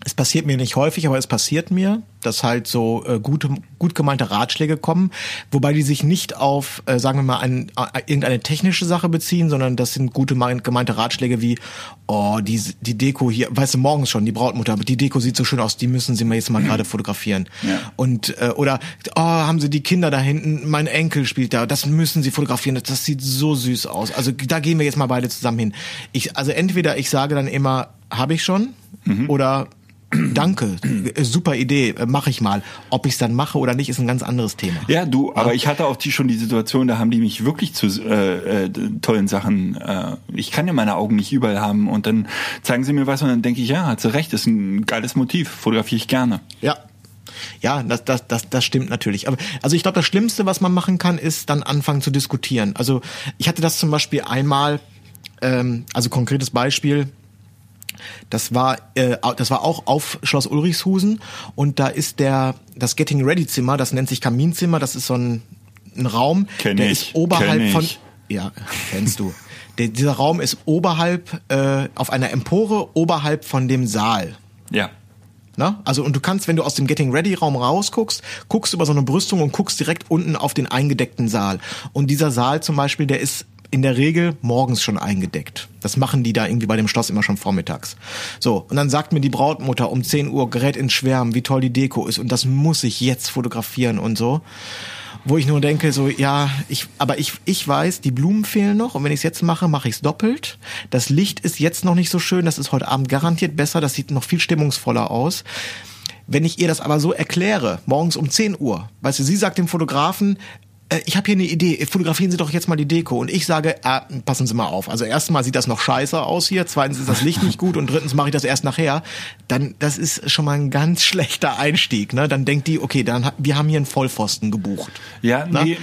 Es passiert mir nicht häufig, aber es passiert mir, dass halt so äh, gute, gut gemeinte Ratschläge kommen, wobei die sich nicht auf, äh, sagen wir mal, ein, äh, irgendeine technische Sache beziehen, sondern das sind gute mein- gemeinte Ratschläge wie, oh, die, die Deko hier, weißt du, morgens schon, die Brautmutter, die Deko sieht so schön aus, die müssen sie mir jetzt mal gerade fotografieren. Ja. Und, äh, oder, oh, haben sie die Kinder da hinten, mein Enkel spielt da, das müssen sie fotografieren, das, das sieht so süß aus. Also da gehen wir jetzt mal beide zusammen hin. Ich, also entweder ich sage dann immer, habe ich schon, oder danke, super Idee, äh, mache ich mal. Ob ich es dann mache oder nicht, ist ein ganz anderes Thema. Ja, du, aber ich hatte auch die schon die Situation, da haben die mich wirklich zu äh, äh, tollen Sachen. Äh, ich kann ja meine Augen nicht überall haben und dann zeigen sie mir was und dann denke ich, ja, hat sie recht, ist ein geiles Motiv, fotografiere ich gerne. Ja. Ja, das, das, das, das stimmt natürlich. Aber also ich glaube, das Schlimmste, was man machen kann, ist dann anfangen zu diskutieren. Also ich hatte das zum Beispiel einmal, ähm, also konkretes Beispiel, das war, äh, das war auch auf Schloss Ulrichshusen und da ist der das Getting Ready Zimmer, das nennt sich Kaminzimmer, das ist so ein, ein Raum, Kenn der ich, ist oberhalb kenn von ich. ja kennst du. Der, dieser Raum ist oberhalb äh, auf einer Empore oberhalb von dem Saal. Ja. Ne? Also und du kannst, wenn du aus dem Getting Ready Raum rausguckst, guckst über so eine Brüstung und guckst direkt unten auf den eingedeckten Saal. Und dieser Saal zum Beispiel, der ist in der Regel morgens schon eingedeckt. Das machen die da irgendwie bei dem Schloss immer schon vormittags. So, und dann sagt mir die Brautmutter um 10 Uhr, gerät ins Schwärmen, wie toll die Deko ist und das muss ich jetzt fotografieren und so. Wo ich nur denke, so, ja, ich, aber ich, ich weiß, die Blumen fehlen noch und wenn ich es jetzt mache, mache ich es doppelt. Das Licht ist jetzt noch nicht so schön, das ist heute Abend garantiert besser, das sieht noch viel stimmungsvoller aus. Wenn ich ihr das aber so erkläre, morgens um 10 Uhr, weißt du, sie sagt dem Fotografen, äh, ich habe hier eine Idee, fotografieren Sie doch jetzt mal die Deko. Und ich sage, ah, passen Sie mal auf. Also erstmal sieht das noch scheiße aus hier, zweitens ist das Licht nicht gut und drittens mache ich das erst nachher. Dann, das ist schon mal ein ganz schlechter Einstieg. Ne? Dann denkt die, okay, dann wir haben hier einen Vollpfosten gebucht. Ja, Na? nee,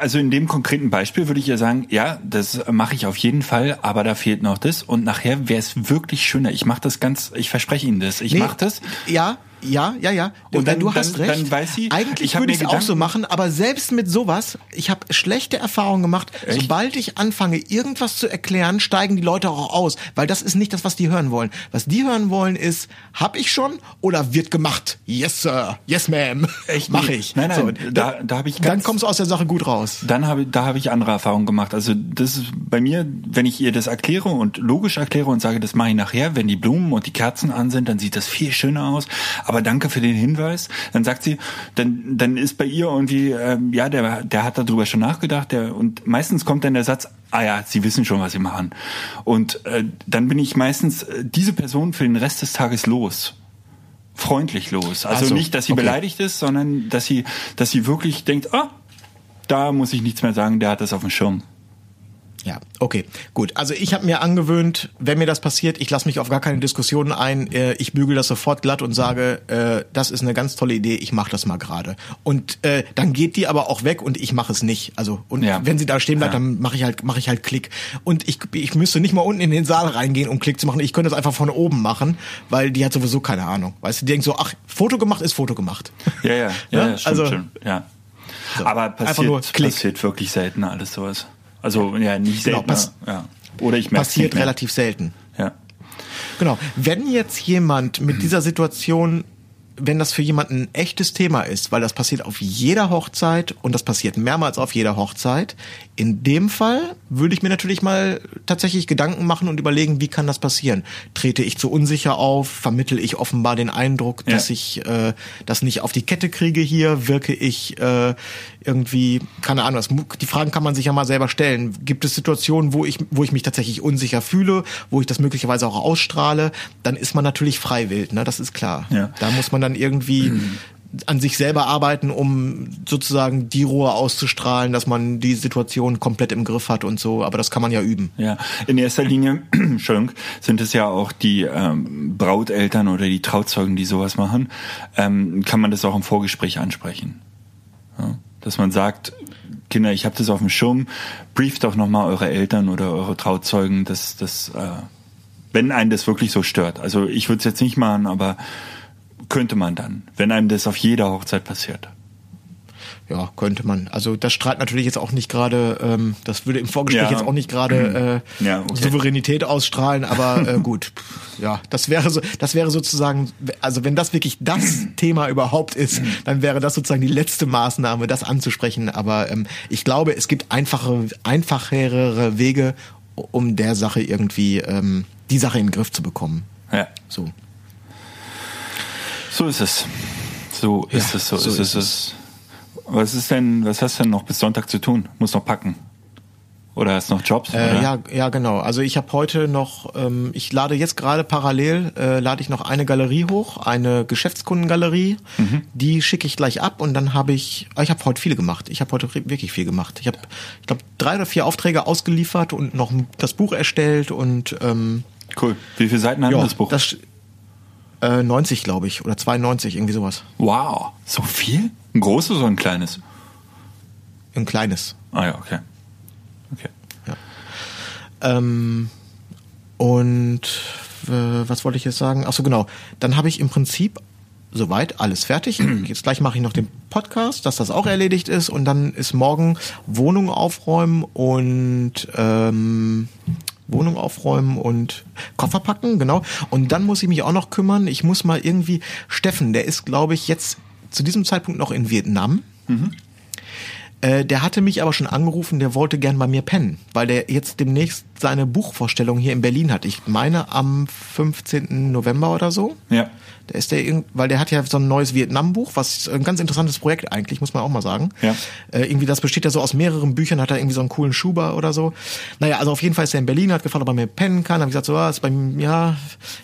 also in dem konkreten Beispiel würde ich ja sagen, ja, das mache ich auf jeden Fall, aber da fehlt noch das und nachher wäre es wirklich schöner. Ich mache das ganz, ich verspreche Ihnen das. Ich Nee, mache das. Ja, ja, ja, ja. Und dann- du hast dann- recht. dann weiß sie, Eigentlich ich hab würde ich es auch so machen, aber selbst mit sowas, ich habe schlechte Erfahrungen gemacht. Echt? Sobald ich anfange, irgendwas zu erklären, steigen die Leute auch aus, weil das ist nicht das, was die hören wollen. Was die hören wollen ist, hab ich schon oder wird gemacht? Yes, Sir. Yes, Ma'am. Echt Mach ich. Nein, nein, So, da- da hab ich Dann ganz- kommst du aus der Sache gut raus. Dann habe da habe ich andere Erfahrungen gemacht. Also das ist bei mir, wenn ich ihr das erkläre und logisch erkläre und sage, das mache ich nachher, wenn die Blumen und die Kerzen an sind, dann sieht das viel schöner aus. Aber danke für den Hinweis. Dann sagt sie, dann dann ist bei ihr irgendwie, ähm, ja, der der hat darüber schon nachgedacht. Der und meistens kommt dann der Satz, ah ja, sie wissen schon, was sie machen. Und äh, dann bin ich meistens äh, diese Person für den Rest des Tages los freundlich los. Also so, nicht, dass sie okay. beleidigt ist, sondern dass sie, dass sie wirklich denkt, ah, da muss ich nichts mehr sagen, der hat das auf dem Schirm. Okay, gut. Also ich habe mir angewöhnt, wenn mir das passiert, ich lasse mich auf gar keine Diskussionen ein. Äh, Ich bügel das sofort glatt und sage, äh, das ist eine ganz tolle Idee, ich mache das mal gerade. Und äh, dann geht die aber auch weg und ich mache es nicht. Also und Ja. wenn sie da stehen bleibt, Ja. dann mache ich halt mache ich halt Klick. Und ich ich müsste nicht mal unten in den Saal reingehen, um Klick zu machen. Ich könnte das einfach von oben machen, weil die hat sowieso keine Ahnung. Weißt du, die denkt so, ach, Foto gemacht ist Foto gemacht. Ja, ja, ja, Ja, ja stimmt also- schon. Ja. So, Aber passiert, passiert wirklich selten alles sowas. Also ja, nicht Genau, selten. ja. Oder ich merke Passiert relativ selten. Ja. Genau. Wenn jetzt jemand mit dieser Situation, wenn das für jemanden ein echtes Thema ist, weil das passiert auf jeder Hochzeit und das passiert mehrmals auf jeder Hochzeit, in dem Fall würde ich mir natürlich mal tatsächlich Gedanken machen und überlegen, wie kann das passieren? Trete ich zu unsicher auf? Vermittel ich offenbar den Eindruck, dass Ja. ich äh, das nicht auf die Kette kriege hier? Wirke ich äh, irgendwie, keine Ahnung, das, die Fragen kann man sich ja mal selber stellen. Gibt es Situationen, wo ich, wo ich mich tatsächlich unsicher fühle, wo ich das möglicherweise auch ausstrahle? Dann ist man natürlich freiwillig, ne? Das ist klar. Ja. Da muss man dann irgendwie an sich selber arbeiten, um sozusagen die Ruhe auszustrahlen, dass man die Situation komplett im Griff hat und so. Aber das kann man ja üben. Ja, in erster Linie, Entschuldigung, sind es ja auch die ähm, Brauteltern oder die Trauzeugen, die sowas machen. Ähm, kann man das auch im Vorgespräch ansprechen. Dass man sagt, Kinder, ich habe das auf dem Schirm, brieft doch nochmal eure Eltern oder eure Trauzeugen, dass das, äh, wenn einen das wirklich so stört. Also ich würde es jetzt nicht machen, aber könnte man dann, wenn einem das auf jeder Hochzeit passiert. Ja, könnte man. Also das strahlt natürlich jetzt auch nicht gerade, ähm, das würde im Vorgespräch Ja. jetzt auch nicht gerade äh, Ja, okay. Souveränität ausstrahlen, aber äh, gut. Ja, das wäre so, das wäre sozusagen, also wenn das wirklich das Thema überhaupt ist, dann wäre das sozusagen die letzte Maßnahme, das anzusprechen. Aber ähm, ich glaube, es gibt einfache, einfachere Wege, um der Sache irgendwie ähm, die Sache in den Griff zu bekommen. Ja. So. So ist es. So ist Ja, es, so, so ist, ist es. Was ist denn, was hast du denn noch bis Sonntag zu tun? Muss noch packen. Oder hast du noch Jobs? Äh, ja, ja, genau. Also ich habe heute noch, ähm, ich lade jetzt gerade parallel, äh, lade ich noch eine Galerie hoch, eine Geschäftskundengalerie. Die schicke ich gleich ab und dann habe ich, ah, ich habe heute viele gemacht. Ich habe heute wirklich viel gemacht. Ich habe, ich glaube, drei oder vier Aufträge ausgeliefert und noch das Buch erstellt und ähm, Cool. Wie viele Seiten hat ja, das Buch? Das, äh, 90, glaube ich, oder 92, irgendwie sowas. wow. So viel? Ein großes oder ein kleines? Ein kleines. Ah ja, okay. Okay. Ähm, und äh, was wollte ich jetzt sagen? Ach so, genau. Dann habe ich im Prinzip soweit alles fertig. Jetzt gleich mache ich noch den Podcast, dass das auch erledigt ist. Und dann ist morgen Wohnung aufräumen und ähm, Wohnung aufräumen und Koffer packen, genau. Und dann muss ich mich auch noch kümmern. Ich muss mal irgendwie Steffen, der ist, glaube ich, jetzt zu diesem Zeitpunkt noch in Vietnam. Äh, der hatte mich aber schon angerufen, der wollte gern bei mir pennen, weil der jetzt demnächst seine Buchvorstellung hier in Berlin hat. Ich meine am 15. November oder so. Ja. Da ist der, weil der hat ja so ein neues Vietnam-Buch, was ein ganz interessantes Projekt eigentlich, muss man auch mal sagen. Ja. Äh, irgendwie, das besteht ja so aus mehreren Büchern, hat er irgendwie so einen coolen Schuber oder so. Naja, also auf jeden Fall ist er in Berlin, hat gefragt, ob er mir pennen kann. Hab ich gesagt, so, ah, ist bei mir, ja,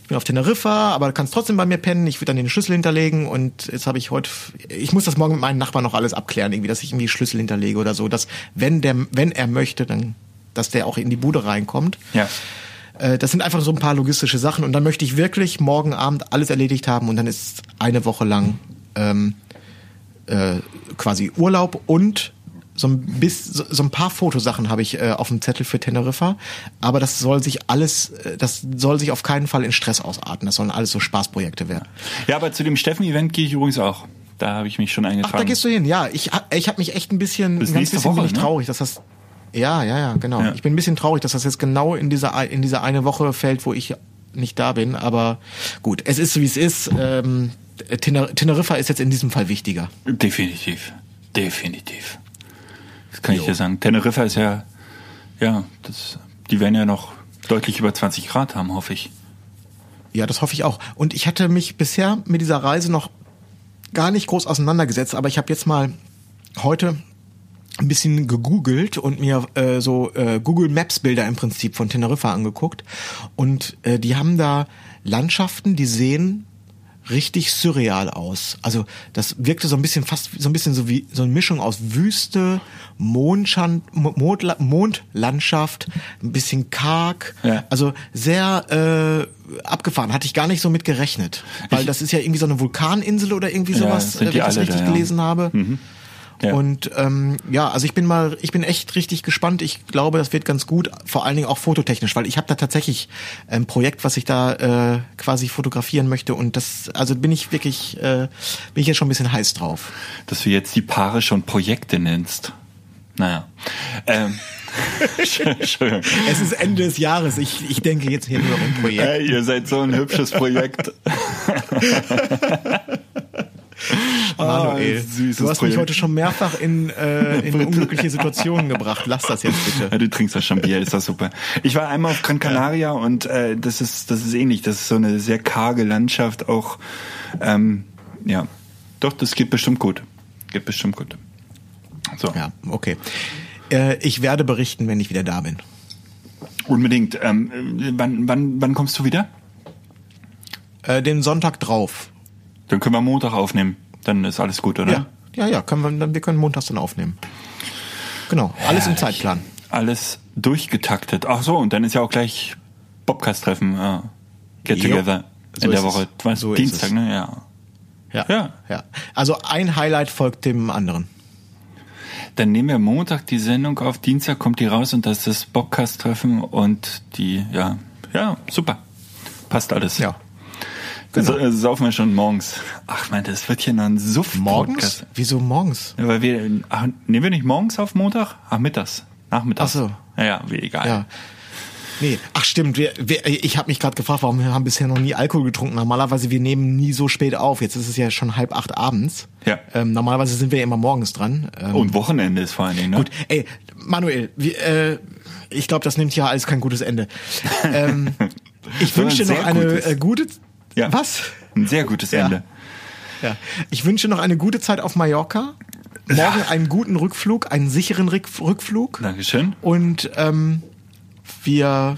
ich bin auf Teneriffa, aber du kannst trotzdem bei mir pennen. Ich würde dann den Schlüssel hinterlegen und jetzt habe ich heute, ich muss das morgen mit meinen Nachbarn noch alles abklären, irgendwie, dass ich irgendwie Schlüssel hinterlege oder so, dass wenn der, wenn er möchte, dann, dass der auch in die Bude reinkommt. Ja. Äh, Das sind einfach so ein paar logistische Sachen und dann möchte ich wirklich morgen Abend alles erledigt haben und dann ist eine Woche lang ähm, äh, quasi Urlaub und so ein, bis, so, ein paar Fotosachen habe ich äh, auf dem Zettel für Teneriffa, aber das soll sich alles, äh, das soll sich auf keinen Fall in Stress ausarten. Das sollen alles so Spaßprojekte werden. Ja, aber zu dem Steffen-Event gehe ich übrigens auch. Da habe ich mich schon Ach, eingetragen. da gehst du hin. Ja, ich, ich habe mich echt ein bisschen, Bis ein ganz bisschen bin Woche, ich ne? traurig, dass das. Ja, ja, ja, genau. Ja. Ich bin ein bisschen traurig, dass das jetzt genau in dieser in diese eine Woche fällt, wo ich nicht da bin. Aber gut, es ist so wie es ist. Ähm, Tener Teneriffa ist jetzt in diesem Fall wichtiger. Definitiv. Definitiv. Das kann Jo. ich dir sagen. Teneriffa ist ja, ja, das, die werden ja noch deutlich über 20 Grad haben, hoffe ich. Ja, das hoffe ich auch. Und ich hatte mich bisher mit dieser Reise noch gar nicht groß auseinandergesetzt, aber ich habe jetzt mal heute ein bisschen gegoogelt und mir äh, so äh, Google Maps Bilder im Prinzip von Teneriffa angeguckt und äh, die haben da Landschaften, die sehen richtig surreal aus. Also das wirkte so ein bisschen fast so ein bisschen so wie so eine Mischung aus Wüste, Mondschan Mond, Mondlandschaft, ein bisschen karg. Ja. Also sehr äh, abgefahren. Hatte ich gar nicht so mit gerechnet, weil Ich- das ist ja irgendwie so eine Vulkaninsel oder irgendwie Ja, sowas, sind äh, wenn ich das alle da, richtig ja. gelesen habe. Ja. Und ähm, ja, also ich bin mal, ich bin echt richtig gespannt. Ich glaube, das wird ganz gut, vor allen Dingen auch fototechnisch, weil ich habe da tatsächlich ein Projekt, was ich da äh, quasi fotografieren möchte. Und das, also bin ich wirklich, äh, bin ich jetzt schon ein bisschen heiß drauf. Dass du jetzt die Paare schon Projekte nennst. Naja. Ähm. Entschuldigung. Es ist Ende des Jahres. Ich, ich denke jetzt hier nur um Projekt. Hey, ihr seid so ein hübsches Projekt. Manuel, Ah, du hast mich Projekt. heute schon mehrfach in, äh, in unglückliche Situationen gebracht. Lass das jetzt bitte. Ja, du trinkst das schon Bier, ist das super. Ich war einmal auf Gran Canaria und äh, das ist das ist ähnlich. Das ist so eine sehr karge Landschaft auch. Ähm, ja, doch, das geht bestimmt gut. Geht bestimmt gut. So, Ja, okay. Äh, ich werde berichten, wenn ich wieder da bin. unbedingt. Ähm, äh, wann, wann, wann kommst du wieder? Äh, den Sonntag drauf. Dann können wir Montag aufnehmen. Dann ist alles gut, oder? Ja, ja, ja. Können wir, dann, wir können montags dann aufnehmen. Genau, alles im Herrlich. Zeitplan. Alles durchgetaktet. Ach so, und dann ist ja auch gleich Bobcast-Treffen. Äh, get together So in der es. Woche. So Dienstag, ne? Ja. Ja. Ja. ja. Also ein Highlight folgt dem anderen. Dann nehmen wir Montag die Sendung auf, Dienstag kommt die raus und das ist das Bobcast-Treffen und die, ja, ja, super. Passt alles. Ja. Genau. So, saufen wir schon morgens. Ach man, das wird hier noch ein suff Morgens? Wieso morgens? Ja, weil wir, ach, nehmen wir nicht morgens auf Montag? Ach, mittags. Nachmittags. Ach so. Ja, ja, wie egal. Ja. Nee, ach stimmt, wir, wir, ich habe mich gerade gefragt, warum wir haben bisher noch nie Alkohol getrunken. Normalerweise, wir nehmen nie so spät auf. Jetzt ist es ja schon halb acht abends. Ja. Ähm, normalerweise sind wir ja immer morgens dran. Ähm, Und Wochenende ist vor allen Dingen, ne? Gut, ey, Manuel, wir, äh, ich glaube, das nimmt ja alles kein gutes Ende. ähm, ich wünsche dir noch eine gutes. äh, gute. Ja. Was? Ein sehr gutes Ja. Ende. Ja. Ich wünsche noch eine gute Zeit auf Mallorca. morgen einen guten Rückflug, einen sicheren Rück- Rückflug. Dankeschön. Und ähm, wir,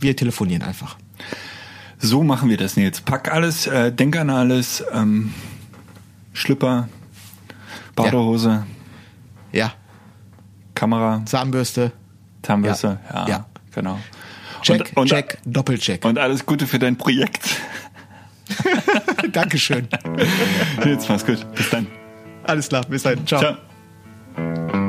wir telefonieren einfach. So machen wir das, Nils. Pack alles, äh, denk an alles, ähm, Schlipper, Badehose, Ja, Kamera, Zahnbürste. Zahnbürste, ja, Ja. Ja. genau. Check, und, und, check, Doppelcheck. Und alles Gute für dein Projekt. Dankeschön. Nils, mach's gut. Bis dann. Alles klar, bis dann. Ciao. Ciao.